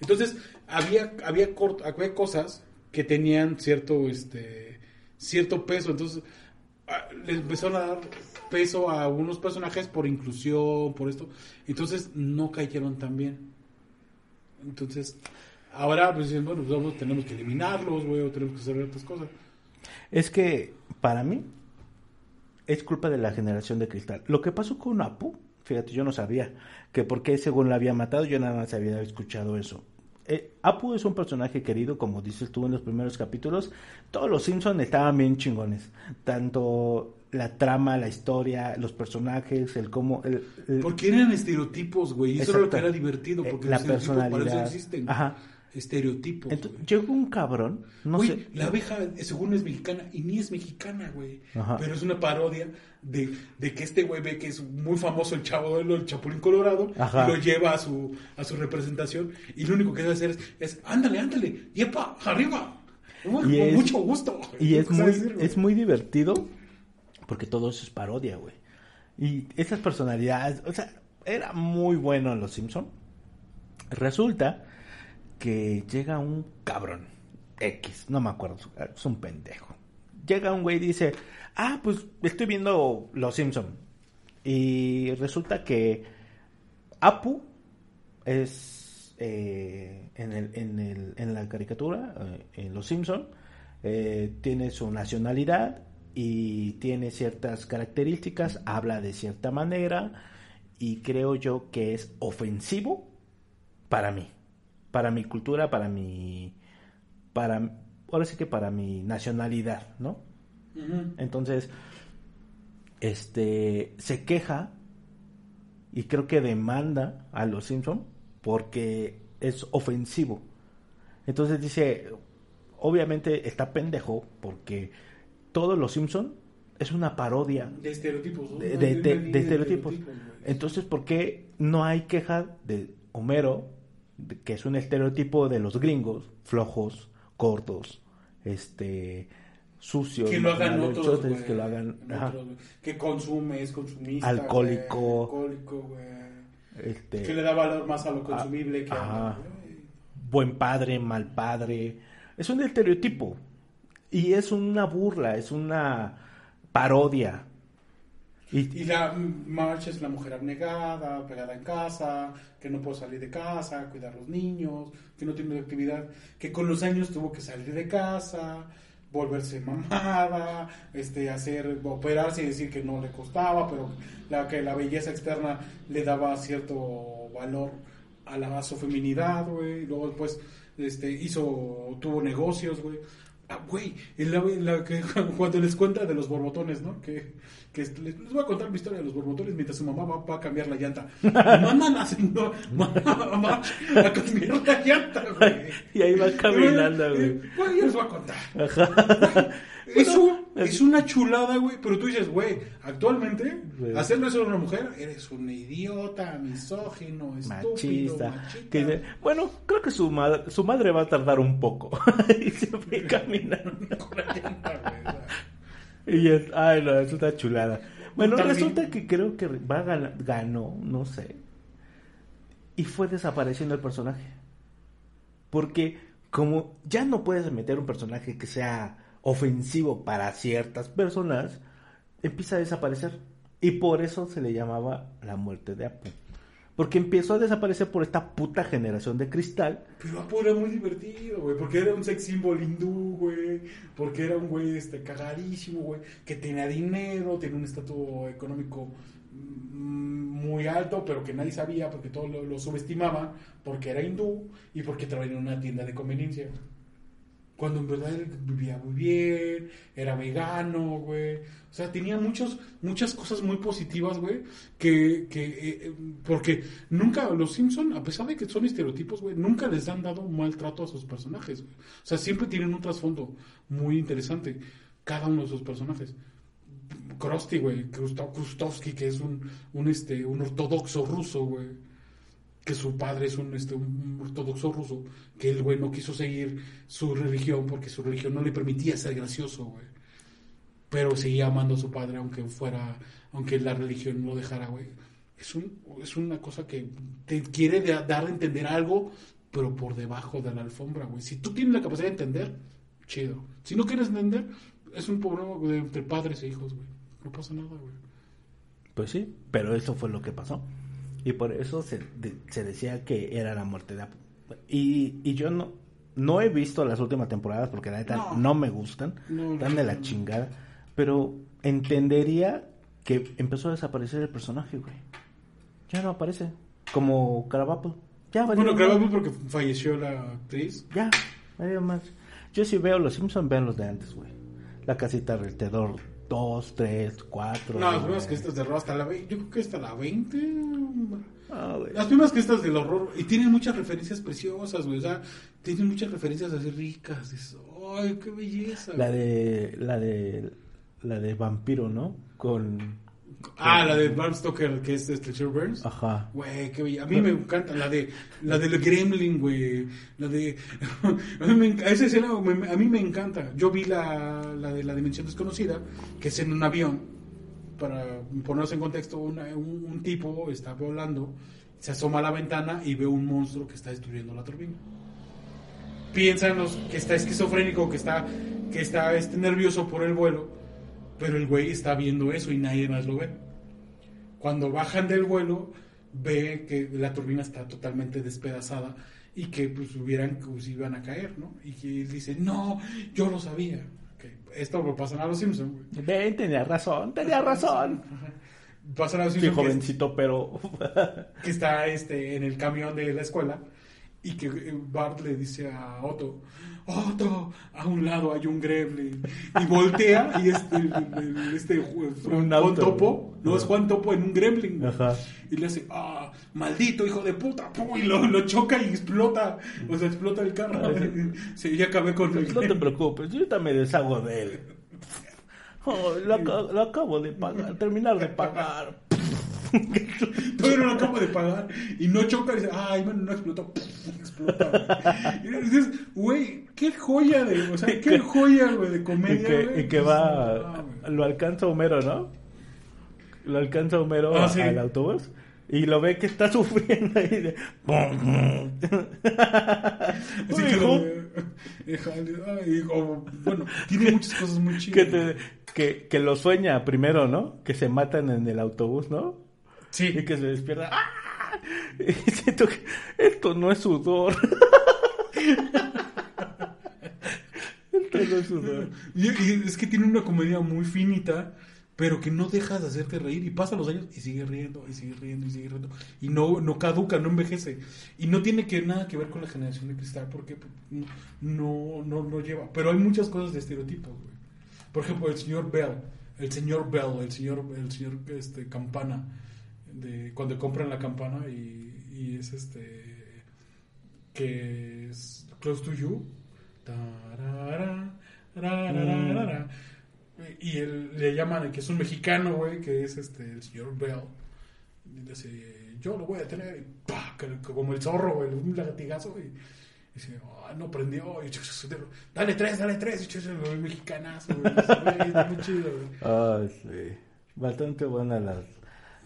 Entonces, había, había, cort- había cosas que tenían cierto, este, cierto peso. Entonces, le empezaron a dar peso a algunos personajes por inclusión, por esto. Entonces, no cayeron tan bien. Entonces, ahora, pues dicen, bueno, pues, vamos, tenemos que eliminarlos, güey, o tenemos que hacer otras cosas. es que para mí es culpa de la generación de cristal. Lo que pasó con Apu, fíjate, yo no sabía que por qué según la había matado, yo nada más había escuchado eso. Eh, Apu es un personaje querido, como dices tú en los primeros capítulos. Todos los Simpsons estaban bien chingones. Tanto la trama, la historia, los personajes, el cómo... El, el- Porque eran estereotipos, güey. Eso era lo que era divertido. Eh, Porque la los estereotipos para eso personalidad. existen. Ajá. Estereotipos. Güey. llegó un cabrón, no Güey, sé. la abeja, eh, según es mexicana, y ni es mexicana, güey. Ajá. Pero es una parodia de, de que este güey ve que es muy famoso el chavo del el Chapulín Colorado Ajá. y lo lleva a su, a su representación. Y lo único que debe hacer es, es ándale, ándale, yepa, arriba. Uy, Y con es- mucho gusto. Y es ¿Qué cosa muy, decir, es muy divertido porque todo eso es parodia, güey. Y esas personalidades, o sea, era muy bueno en Los Simpson. Resulta que llega un cabrón X, no me acuerdo, es un pendejo. Llega un güey y dice, ah, pues estoy viendo Los Simpson. Y resulta que Apu es eh, en, el, en, la caricatura, eh, en Los Simpson, eh, tiene su nacionalidad y tiene ciertas características, habla de cierta manera y creo yo que es ofensivo para mí, para mi cultura, para mi, para, ahora sí que para mi nacionalidad, ¿no? Entonces, este, se queja y creo que demanda a los Simpson porque es ofensivo. Entonces dice, obviamente está pendejo porque todos los Simpson es una parodia De estereotipos. ¿no? de, estereotipos. güey. Entonces, ¿por qué no hay queja de Homero, que es un estereotipo de los gringos, flojos, gordos, este, sucios, que lo hagan otros, que lo hagan, Otros. Que consume, es consumista. Alcohólico. güey, Alcohólico, güey. este, Que le da valor más a lo consumible que ajá. a... buen padre, mal padre. Es un estereotipo. Y es una burla, es una parodia. Y, Y la March es la mujer abnegada, pegada en casa, que no puede salir de casa, cuidar a los niños, que no tiene actividad, que con los años tuvo que salir de casa, volverse mamada, este, hacer, operarse y decir que no le costaba, pero la, que la belleza externa le daba cierto valor a, la, a su feminidad, luego después este, hizo, tuvo negocios, güey. Ah, güey, en la- en la que- cuando les cuenta de los borbotones, ¿no? Que, que les, les voy a contar mi historia de los borbotones mientras su mamá va, va a cambiar la llanta. Mandan a, mamá a cambiar la llanta, güey. Y ahí va caminando, güey. Güey, yo les voy a contar. Ajá. Es, Bueno, un- es una chulada, güey. Pero tú dices, güey, actualmente, Sí. hacerle eso a una mujer, eres un idiota, misógino, estúpido, Machista. machista. Dice, bueno, creo que su, ma- su madre va a tardar un poco. y se fue caminando. Y es, ay, no, es una chulada. Bueno, También- resulta que creo que va a gan- ganó, no sé. Y fue desapareciendo el personaje. Porque como ya no puedes meter un personaje que sea ofensivo para ciertas personas, empieza a desaparecer. Y por eso se le llamaba la muerte de Apu. Porque empezó a desaparecer por esta puta generación de cristal. Pero Apu era muy divertido, güey, porque era un sex symbol hindú, güey, porque era un güey este, cagadísimo, güey, que tenía dinero, tenía un estatus económico mm, muy alto, pero que nadie sabía porque todos lo, lo subestimaban, porque era hindú y porque trabajaba en una tienda de conveniencia. Cuando en verdad él vivía muy bien, era vegano, güey. O sea, tenía muchos, muchas cosas muy positivas, güey. Que, que eh, eh, porque nunca, los Simpson, a pesar de que son estereotipos, güey, nunca les han dado maltrato a sus personajes, güey. O sea, siempre tienen un trasfondo muy interesante, cada uno de sus personajes. Krusty, güey, Krustovsky, que es un, un, este, un ortodoxo ruso, güey que su padre es un, este, un ortodoxo ruso, que el güey no quiso seguir su religión porque su religión no le permitía ser gracioso, güey. Pero seguía amando a su padre aunque fuera, aunque la religión no lo dejara, güey. Es, un, es una cosa que te quiere dar a entender algo, pero por debajo de la alfombra, güey. Si tú tienes la capacidad de entender, chido. Si no quieres entender, es un problema entre padres e hijos, güey. No pasa nada, güey. Pues sí, pero eso fue lo que pasó. Y por eso se, de- se decía que era la muerte de Apu. Y, y yo no, no he visto las últimas temporadas porque la neta no, No. me gustan. No, Están de no, la no. chingada. Pero entendería que empezó a desaparecer el personaje, güey. Ya no aparece. Como Carabapo. Ya, Bueno, grabamos porque falleció la actriz. Ya, valió más. Yo si veo los Simpsons, vean los de antes, güey. La casita alrededor 2, 3, 4. No, las primeras que estas de horror hasta la 20, yo creo que hasta la 20. Ah. Las primeras que estas del horror, y tienen muchas referencias preciosas, güey, o sea, tienen muchas referencias así ricas, dices, ay, qué belleza. La güey". de la de la de vampiro, ¿no? Con Ah, la de Bram Stoker, que es este Sir Burns. ajá. Güey, qué bella. A mí me encanta la de la del Gremlin, güey. La de a mí me esa escena me- a mí me encanta. Yo vi la, la de la dimensión desconocida, que es en un avión. Para ponerse en contexto, una- un, un tipo está volando, se asoma a la ventana y ve un monstruo que está destruyendo la turbina. Piensan los que está esquizofrénico, que está que está este, nervioso por el vuelo, pero el güey está viendo eso y nadie más lo ve. Cuando bajan del vuelo, ve que la turbina está totalmente despedazada y que pues hubieran, pues, iban a caer, ¿no? Y que él dice, no, yo lo sabía. Esto lo pasan a los Simpsons, güey. Ven, tenía razón, tenía razón. Pasan a los Simpsons que- jovencito, pero que está este en el camión de la escuela y que eh, Bart le dice a Otto, Otto, a un lado hay un gremlin y voltea y este, el- el- este Juan. Topo, no es Juan Topo en un gremlin Ajá. y le hace, ah, maldito hijo de puta, pum, y lo, lo choca y explota, o sea, explota el carro, sí, ya acabé con el no te preocupes, yo ahorita me deshago de él. Oh, lo, aca- lo acabo de pagar, terminar de pagar. Todavía no lo acabo de pagar. Y no choca y dice, ay, bueno, no explotó. Explota, güey. Y dices, güey, qué joya de, o sea, qué joya, güey, de Y comedia, que, güey. y que va, lo alcanza Homero, ¿no? Lo alcanza Homero Ah, sí. al autobús y lo ve que está sufriendo ahí de... Así que, Hijo, ay, bueno, tiene muchas cosas muy que, chidas. te- que, que lo sueña primero, ¿no? Que se matan en el autobús, ¿no? Sí, Y que se despierta. ¡Ah! Y siento que esto no es sudor. esto no es sudor. y, y es que tiene una comedia muy finita, pero que no dejas de hacerte reír y pasan los años y sigue riendo y sigue riendo y sigue riendo y no, no caduca, no envejece y no tiene que nada que ver con la generación de cristal porque no, no, no lleva, pero hay muchas cosas de estereotipos, güey. Por ejemplo, el señor Bell, el señor Bell, el señor, el señor este, Campana, cuando compran la campana y, es este que es Close to You. Y él, le llaman que es un mexicano, güey, que es este el señor Bell. Y dice, yo lo voy a tener, y ¡pah! como el zorro, güey, un latigazo, y, dice, "Ah, no prendió, y, dale tres, dale tres, y yo mexicanazo, güey, Dice, "Güey, está muy chido, güey. Ah. Bastante buenas las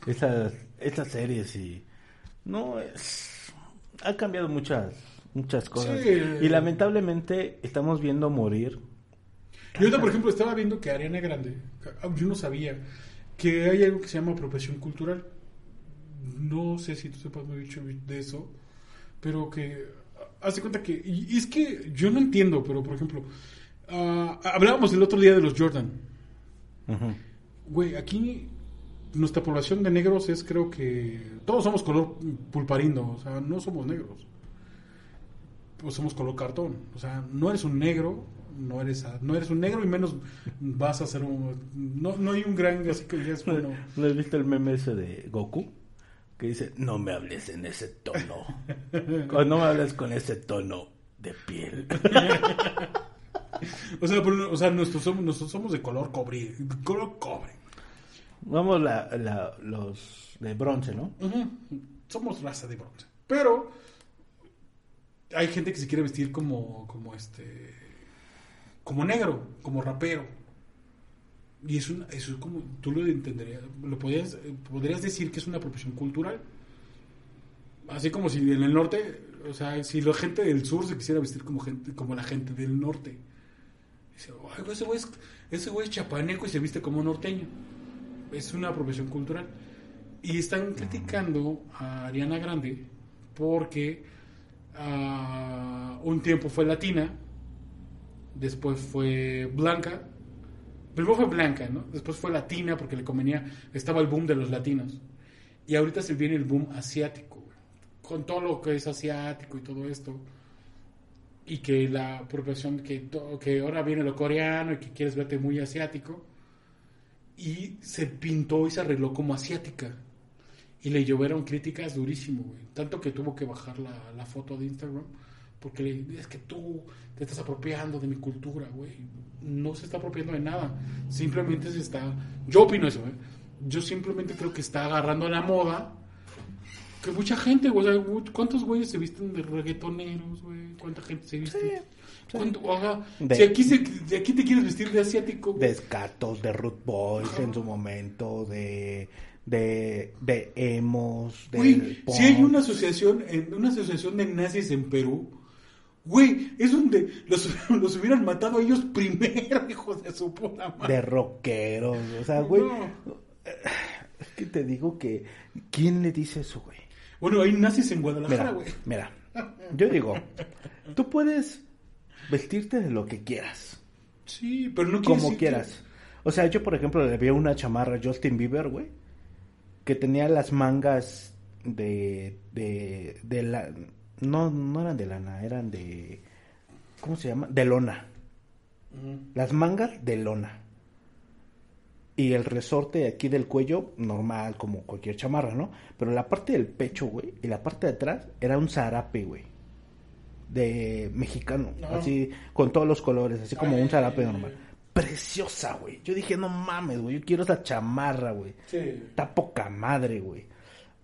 esas esas series y no es ha cambiado muchas muchas cosas Sí. y lamentablemente estamos viendo morir Yo ahorita, por ejemplo, estaba viendo que Ariana Grande, yo no sabía que hay algo que se llama apropiación cultural. No sé si tú sepas muy mucho de eso, pero que hace cuenta que. Y, es que yo no entiendo, pero por ejemplo, ah, hablábamos el otro día de los Jordan. Güey, aquí nuestra población de negros es, creo que. Todos somos color pulparindo, o sea, no somos negros. Pues somos color cartón. O sea, no eres un negro, no eres, no eres un negro y menos vas a ser un. No, no hay un gran. Así que ya es ¿No, bueno. ¿no has visto el meme ese de Goku? Que dice, no me hables en ese tono. o no me hables con ese tono de piel. O sea, pero- o sea nosotros, somos, nosotros somos de color cobre. Color cobre. Vamos la, la- los de bronce, ¿no? Somos raza de bronce. Pero hay gente que se quiere vestir como, como este, como negro, como rapero. Y es una, eso es como, tú lo entenderías, lo podrías, podrías decir que es una apropiación cultural. Así como si en el norte, o sea, si la gente del sur se quisiera vestir como gente, como la gente del norte. Dice, "Ay, ese güey es, ese güey es chapaneco y se viste como norteño. Es una apropiación cultural. Y están criticando a Ariana Grande porque ah, un tiempo fue latina, después fue blanca, primero fue blanca, ¿no? Después fue latina porque le convenía, estaba el boom de los latinos. Y ahorita se viene el boom asiático, con todo lo que es asiático y todo esto. Y que la apropiación, que, que ahora viene lo coreano y que quieres verte muy asiático y se pintó y se arregló como asiática. Y le llovieron críticas durísimo, güey. Tanto que tuvo que bajar la, foto de Instagram. Porque le, es que tú te estás apropiando de mi cultura, güey. No se está apropiando de nada. Simplemente se está... Yo opino eso, ¿eh? Yo simplemente creo que está agarrando la moda. Que mucha gente, güey. ¿Cuántos güeyes se visten de reggaetoneros, güey? ¿Cuánta gente se viste? Sí, sí. ¿Cuánto- ajá. De- Si aquí, se, aquí te quieres vestir de asiático, de Scatos, de Root Boys en su momento, de, de, de emos, de Güey, si hay una asociación, en- una asociación de nazis en Perú, güey, es donde los, los hubieran matado a ellos primero, hijos de su puta madre. de rockeros, o sea, güey, No. es que te digo que, ¿quién le dice eso, güey? Bueno, hay nazis en Guadalajara, Mira, güey. mira, yo digo, tú puedes vestirte de lo que quieras, Sí, pero no como quieras. O sea, yo por ejemplo le vi una chamarra a Justin Bieber, güey, que tenía las mangas de, de, de la, no, no eran de lana, eran de, ¿cómo se llama? De lona. Las mangas de lona. Y el resorte aquí del cuello, normal, como cualquier chamarra, ¿no? Pero la parte del pecho, güey, y la parte de atrás era un zarape, güey. De mexicano, así, con todos los colores, así como Ay, un zarape normal. Preciosa, güey. Yo dije, no mames, güey, yo quiero esa chamarra, güey. Sí. Está poca madre, güey.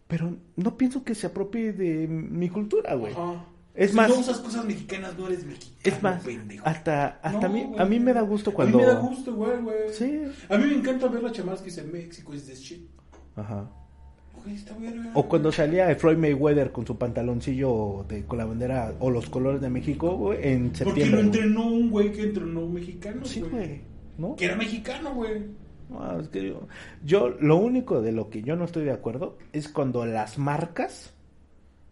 Pero no pienso que se apropie de mi cultura, güey. Ajá. Es si más- no usas cosas mexicanas, no eres mexicano, Es más, pendejo. hasta, hasta a, mí, güey. a mí me da gusto cuando... A mí me da gusto, güey, güey. Sí. A mí me encanta ver las chamarras que dicen México is the shit. Ajá. O cuando salía Floyd Mayweather con su pantaloncillo de, con la bandera o los colores de México, güey, en Porque lo septiembre. güey. entrenó un güey que entrenó mexicano, Sí, güey. ¿No? Que era mexicano, güey. No, es que yo, yo, lo único de lo que yo no estoy de acuerdo es cuando las marcas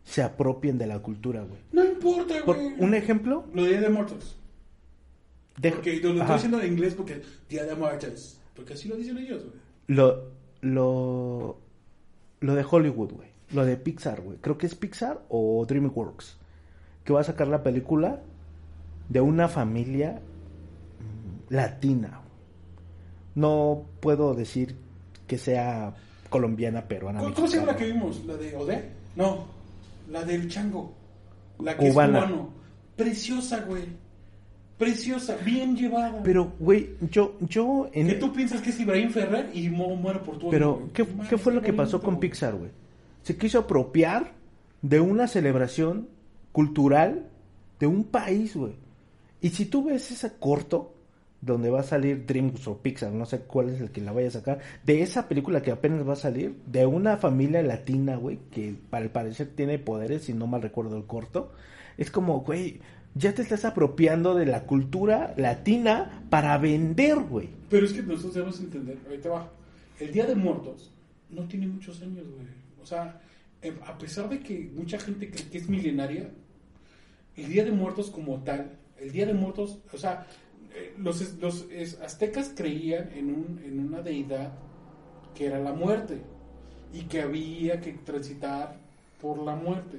se apropien de la cultura, güey. No importa, Por güey. un ejemplo, Lo de Día de Muertos. de- Porque lo, lo Ajá. estoy diciendo en inglés porque Día de Muertos. Porque así lo dicen ellos, güey. lo, lo, lo de Hollywood, güey. Lo de Pixar, güey. Creo que es Pixar o DreamWorks. Que va a sacar la película de una familia mm, latina. No puedo decir que sea colombiana, peruana. ¿Cómo, ¿Cómo se llama la que vimos? ¿La de Ode? No, la del Chango. La que Cubana. es cubano. Preciosa, güey. Preciosa, bien llevada. Pero, güey, yo, yo en... que tú piensas que es Ibrahim Ferrer y mo- muere por tu Pero. ¿qué, qué fue lo que pasó con. Pixar, güey? Se quiso apropiar de una celebración cultural de un país, güey. Y si tú ves ese corto donde va a salir DreamWorks o Pixar, no sé cuál es el que la vaya a sacar, de esa película que apenas va a salir, de una familia latina, güey, que para el parecer tiene poderes, si no mal recuerdo el corto, es como, güey, ya te estás apropiando de la cultura latina para vender, güey. Pero es que nosotros debemos entender, ahí te va. El Día de Muertos no tiene muchos años, güey. O sea, em, a pesar de que mucha gente cree que es milenaria, el Día de Muertos como tal, el Día de Muertos, o sea, eh, los, los aztecas creían en, un, en una deidad que era la muerte y que había que transitar por la muerte.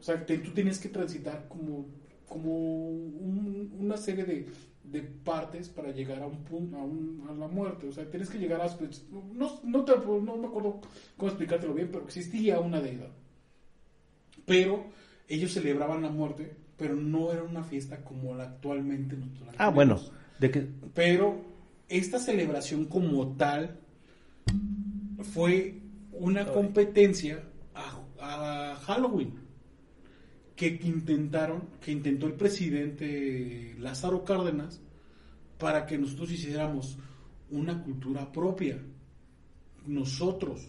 O sea, te- tú tienes que transitar como, como un- una serie de, de partes para llegar a un punto, a, un- a la muerte. O sea, tienes que llegar a... No, no, te- no me acuerdo cómo explicártelo bien, pero existía una deidad. Pero ellos celebraban la muerte, pero no era una fiesta como la actualmente nosotros la Ah, bueno, de que Pero esta celebración como tal fue una competencia a, a Halloween que intentaron, que intentó el presidente Lázaro Cárdenas para que nosotros hiciéramos una cultura propia, nosotros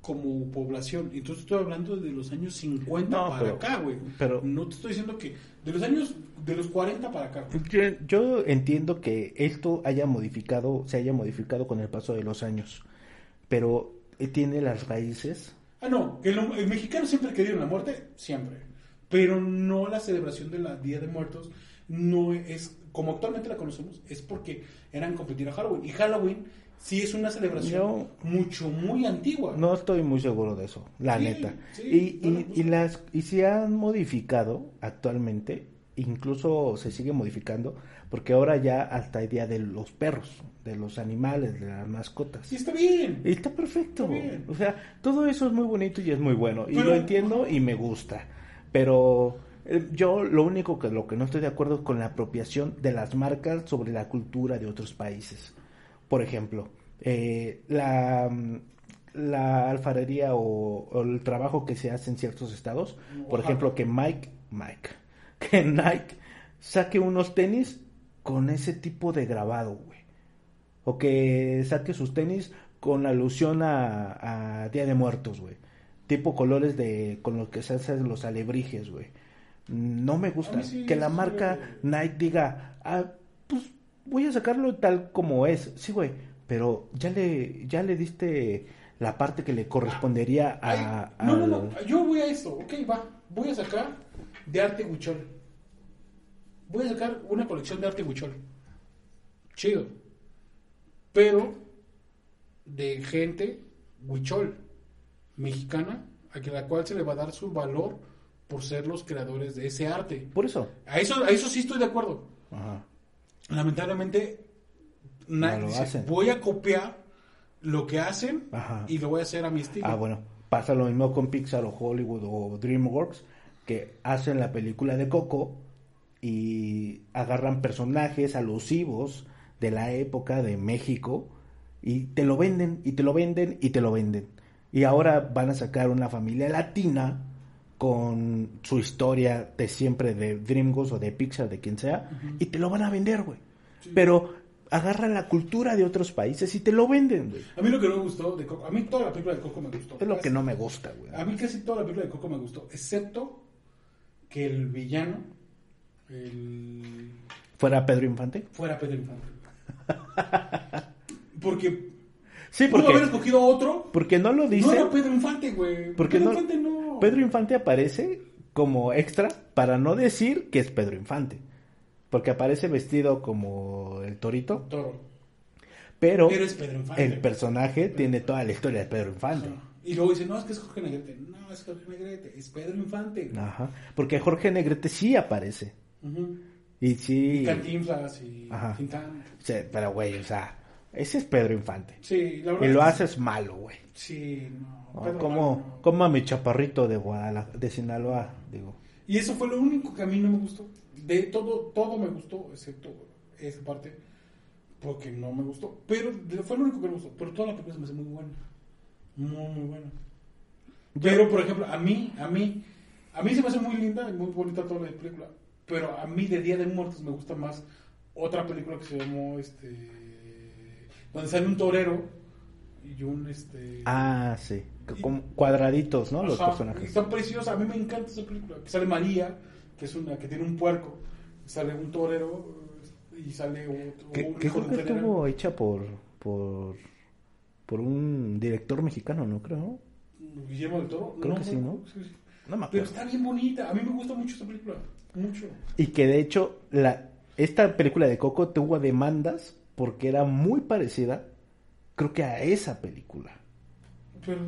como población. Entonces estoy hablando de los años 50 No, para pero- acá, güey. pero- no te estoy diciendo que de los años de los 40 para acá. Yo, yo entiendo que esto haya modificado, se haya modificado con el paso de los años, pero eh, tiene las raíces. Ah, no, lo- el mexicano siempre ha querido la muerte, siempre. Pero no la celebración de la Día de Muertos, no es, como actualmente la conocemos, es porque eran competir a Halloween. Y Halloween sí es una celebración Yo- mucho, muy antigua. No estoy muy seguro de eso, la Sí, neta. sí, y, y, y las y se han modificado actualmente, incluso se sigue modificando, porque ahora ya hasta hay día de los perros, de los animales, de las mascotas. Sí, está bien. Y está perfecto. Está bien. O sea, todo eso es muy bonito y es muy bueno. Y lo entiendo y me gusta. Pero eh, yo lo único que lo que no estoy de acuerdo es con la apropiación de las marcas sobre la cultura de otros países. Por ejemplo, eh, la, mm, la alfarería o, o el trabajo que se hace en ciertos estados. Por ejemplo, que Mike, Mike, que Nike saque unos tenis con ese tipo de grabado, güey o que saque sus tenis con alusión a, a Día de Muertos, güey. Tipo colores de con los que se hacen los alebrijes, güey. No me gusta sí, que la sí, marca. Nike diga, ah, pues voy a sacarlo tal como es. Sí, güey, pero ya le ya le diste la parte que le correspondería a, no, no, no, yo voy a esto, ok, va. Voy a sacar de arte huichol. Voy a sacar una colección de arte huichol. Chido. Pero de gente huichol, mexicana, a la cual se le va a dar su valor por ser los creadores de ese arte. Por eso. A eso, a eso sí estoy de acuerdo. Ajá. Lamentablemente, Nike lo dice, voy a copiar lo que hacen Ajá. y lo voy a hacer a mi estilo. Ah, bueno, pasa lo mismo con Pixar o Hollywood o DreamWorks, que hacen la película de Coco y agarran personajes alusivos de la época de México y te lo venden y te lo venden y te lo venden. Y ahora van a sacar una familia latina con su historia de siempre de DreamWorks o de Pixar, de quien sea, y te lo van a vender, güey. Pero agarran la cultura de otros países y te lo venden, güey. A mí lo que no me gustó de Coco, a mí toda la película de Coco me gustó. Es lo que no me gusta, güey. A mí casi toda la película de Coco me gustó, excepto que el villano el... Fuera Pedro Infante. fuera Pedro Infante. Porque Sí, pudo haber porque, escogido a otro. porque no lo No dice. era Pedro Infante, güey. Porque Pedro no- Infante no. Pedro Infante aparece como extra para no decir que es Pedro Infante. Porque aparece vestido como el torito. Toro. Pero, Pero es Pedro Infante. el personaje tiene toda la historia de Pedro Infante. Ajá. Y luego dicen, no, es que es Jorge Negrete. No, es Jorge Negrete, es Pedro Infante. Ajá. Porque Jorge Negrete sí aparece. Ujú. Y sí. Y Cantinflas y Ajá. Tintán. Sí, pero, güey, o sea, ese es Pedro Infante. Sí, la verdad. Y lo es haces malo, güey. Sí, no. ¿no? Pedro Como, no. como a mi chaparrito de Guadalajara, de Sinaloa, digo. Y eso fue lo único que a mí no me gustó. De todo, todo me gustó, excepto esa parte, porque no me gustó. Pero fue lo único que me gustó. Pero toda la película se me hace muy buena. Muy, muy buena. Pero, por ejemplo, a mí, a mí, a mí se me hace muy linda y muy bonita toda la película. Pero a mí de Día de Muertos me gusta más otra película que se llamó, este, donde sale un torero y un, este... Ah, sí. Como cuadraditos, ¿no? Los personajes. Está preciosa, a mí me encanta esa película. Que sale María, que es una que tiene un puerco, sale un torero y sale otro, Que, un hijo que estuvo hecha por, por, por un director mexicano, ¿no? Creo. Guillermo del Toro. Creo que sí, ¿no? sí, sí. No me Pero está bien bonita, a mí me gusta mucho esa película, mucho. Y que de hecho, la, esta película de Coco tuvo demandas porque era muy parecida, creo que a esa película. Pero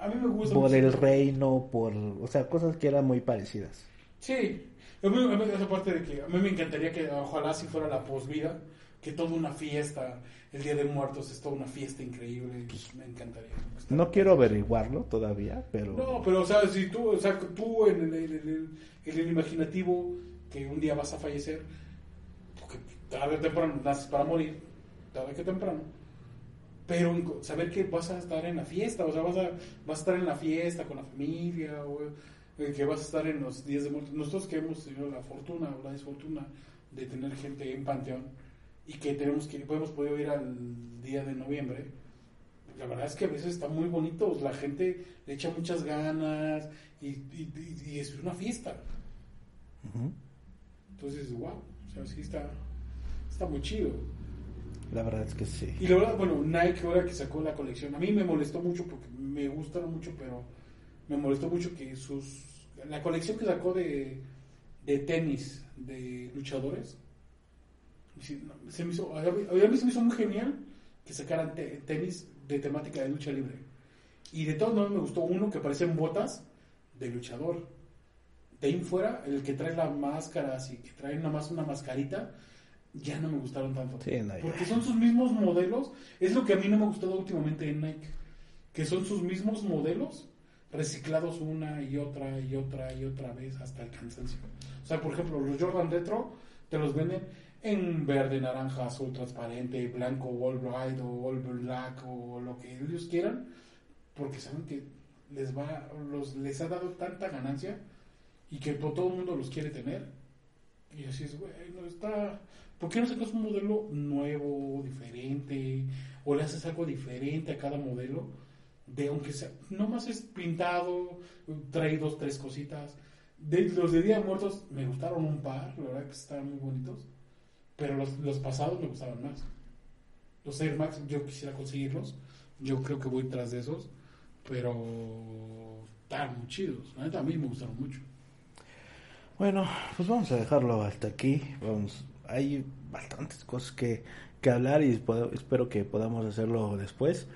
a mí me gusta Por el reino, por, o sea, cosas que eran muy parecidas. Sí, a mí, a mí esa parte de que a mí me encantaría que ojalá si fuera la posvida, que toda una fiesta, el Día de Muertos es toda una fiesta increíble, pues, me encantaría. No quiero averiguarlo todavía, pero... No, pero o sea, si tú, o sea, tú en el, el- el imaginativo que un día vas a fallecer, tarde o temprano naces para morir, tarde que temprano, pero saber que vas a estar en la fiesta, o sea, vas a, vas a estar en la fiesta con la familia, o eh, que vas a estar en los días de muerte. Nosotros que hemos tenido la fortuna o la desfortuna de tener gente en Panteón y que tenemos que hemos podido ir al día de noviembre, la verdad es que a veces está muy bonito, la gente le echa muchas ganas y, y- y- y es una fiesta. Ujú. Entonces, wow, o sea, sí está, está muy chido. La verdad es que sí. Y la verdad, bueno, Nike ahora que sacó la colección, a mí me molestó mucho porque me gustaron mucho, pero me molestó mucho que sus la colección que sacó de, de tenis de luchadores, se me hizo, a mí, se me hizo muy genial que sacaran te- tenis de temática de lucha libre. Y de todos modos me gustó uno que parecen botas de luchador. De ahí fuera, el que trae la máscara, así que trae nada más una mascarita, ya no me gustaron tanto. Sí, no, ya. Porque son sus mismos modelos. Es lo que a mí no me ha gustado últimamente en Nike. Que son sus mismos modelos reciclados una y otra y otra y otra vez hasta el cansancio. O sea, por ejemplo, los Jordan Retro te los venden en verde, naranja, azul, transparente, blanco, all bright o all black o lo que ellos quieran. Porque saben que les va, los, les ha dado tanta ganancia y que to- todo el mundo los quiere tener. Y así es, güey, no está. ¿Por qué no sacas un modelo nuevo, diferente? O le haces algo diferente a cada modelo. De aunque sea, nomás es pintado, trae dos, tres cositas. De, los de Día de Muertos me gustaron un par, la verdad que estaban muy bonitos. Pero los, los pasados me gustaban más. Los Air Max, yo quisiera conseguirlos. Yo creo que voy tras de esos. Pero están muy chidos. A mí me gustaron mucho. Bueno, pues vamos a dejarlo hasta aquí. Vamos, hay bastantes cosas que, que hablar y espero que podamos hacerlo después.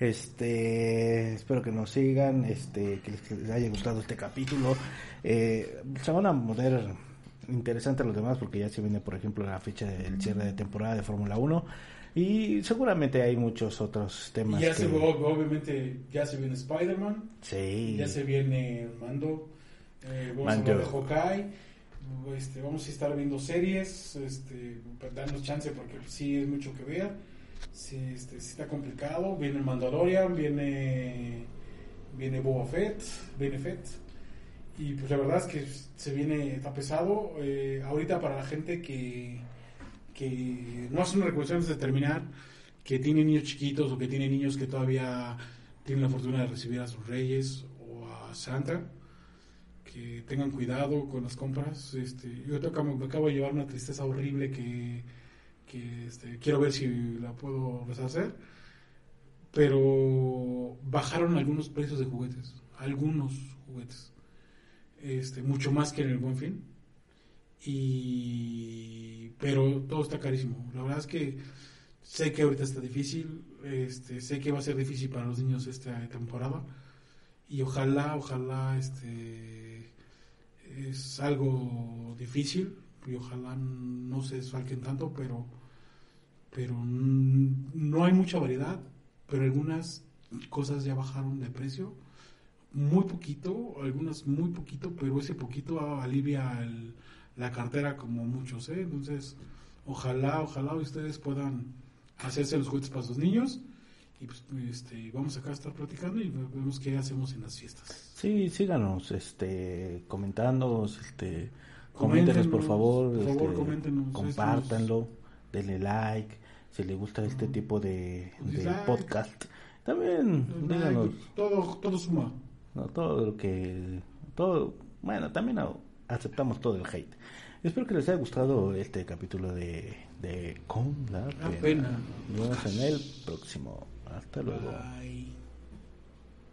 Este, espero que nos sigan, este, que les, haya gustado este capítulo. Eh, se van a poner interesantes los demás porque ya se viene, por ejemplo, la fecha del cierre de temporada de Fórmula 1 y seguramente hay muchos otros temas. Y ya que- se, ob- obviamente, ya se viene Spider-Man. Sí. Ya se viene Mando. Eh, vamos Mando. a hablar de Hawkeye. Este, vamos a estar viendo series. Este, darnos chance porque sí es mucho que ver. Sí, este, sí está complicado. Viene Mandalorian, viene, viene Boba Fett, viene Fett. Y pues la verdad es que se viene, está pesado. Eh, ahorita para la gente que, que no hace una recomendación antes de terminar, que tiene niños chiquitos o que tiene niños que todavía tienen la fortuna de recibir a sus reyes o a Santa, que tengan cuidado con las compras. Este, yo acabo- me acabo de llevar una tristeza horrible que, este, quiero ver si la puedo deshacer. Pero bajaron algunos precios de juguetes, algunos juguetes, este, mucho más que en el Buen Fin. Y, pero todo está carísimo. La verdad es que Sé que ahorita está difícil, este, sé que va a ser difícil para los niños esta temporada y ojalá, ojalá, este, es algo difícil y ojalá no se desfalquen tanto, pero, pero no hay mucha variedad, pero algunas cosas ya bajaron de precio, muy poquito, algunas muy poquito, pero ese poquito alivia la cartera como muchos, ¿eh? entonces ojalá, ojalá ustedes puedan hacerse los juguetes para sus niños. Y pues este, vamos acá a estar platicando y vemos qué hacemos en las fiestas. Sí, síganos, este, comentando, este, coméntenos por favor, por favor este, coméntenos, compártanlo, denle like, si le gusta este tipo de, de podcast. También, díganos. Todo, todo suma. No, todo lo que, todo, bueno, también aceptamos todo el hate. Espero que les haya gustado este capítulo de, de Con la, pena. Nos vemos en el próximo. Hasta luego.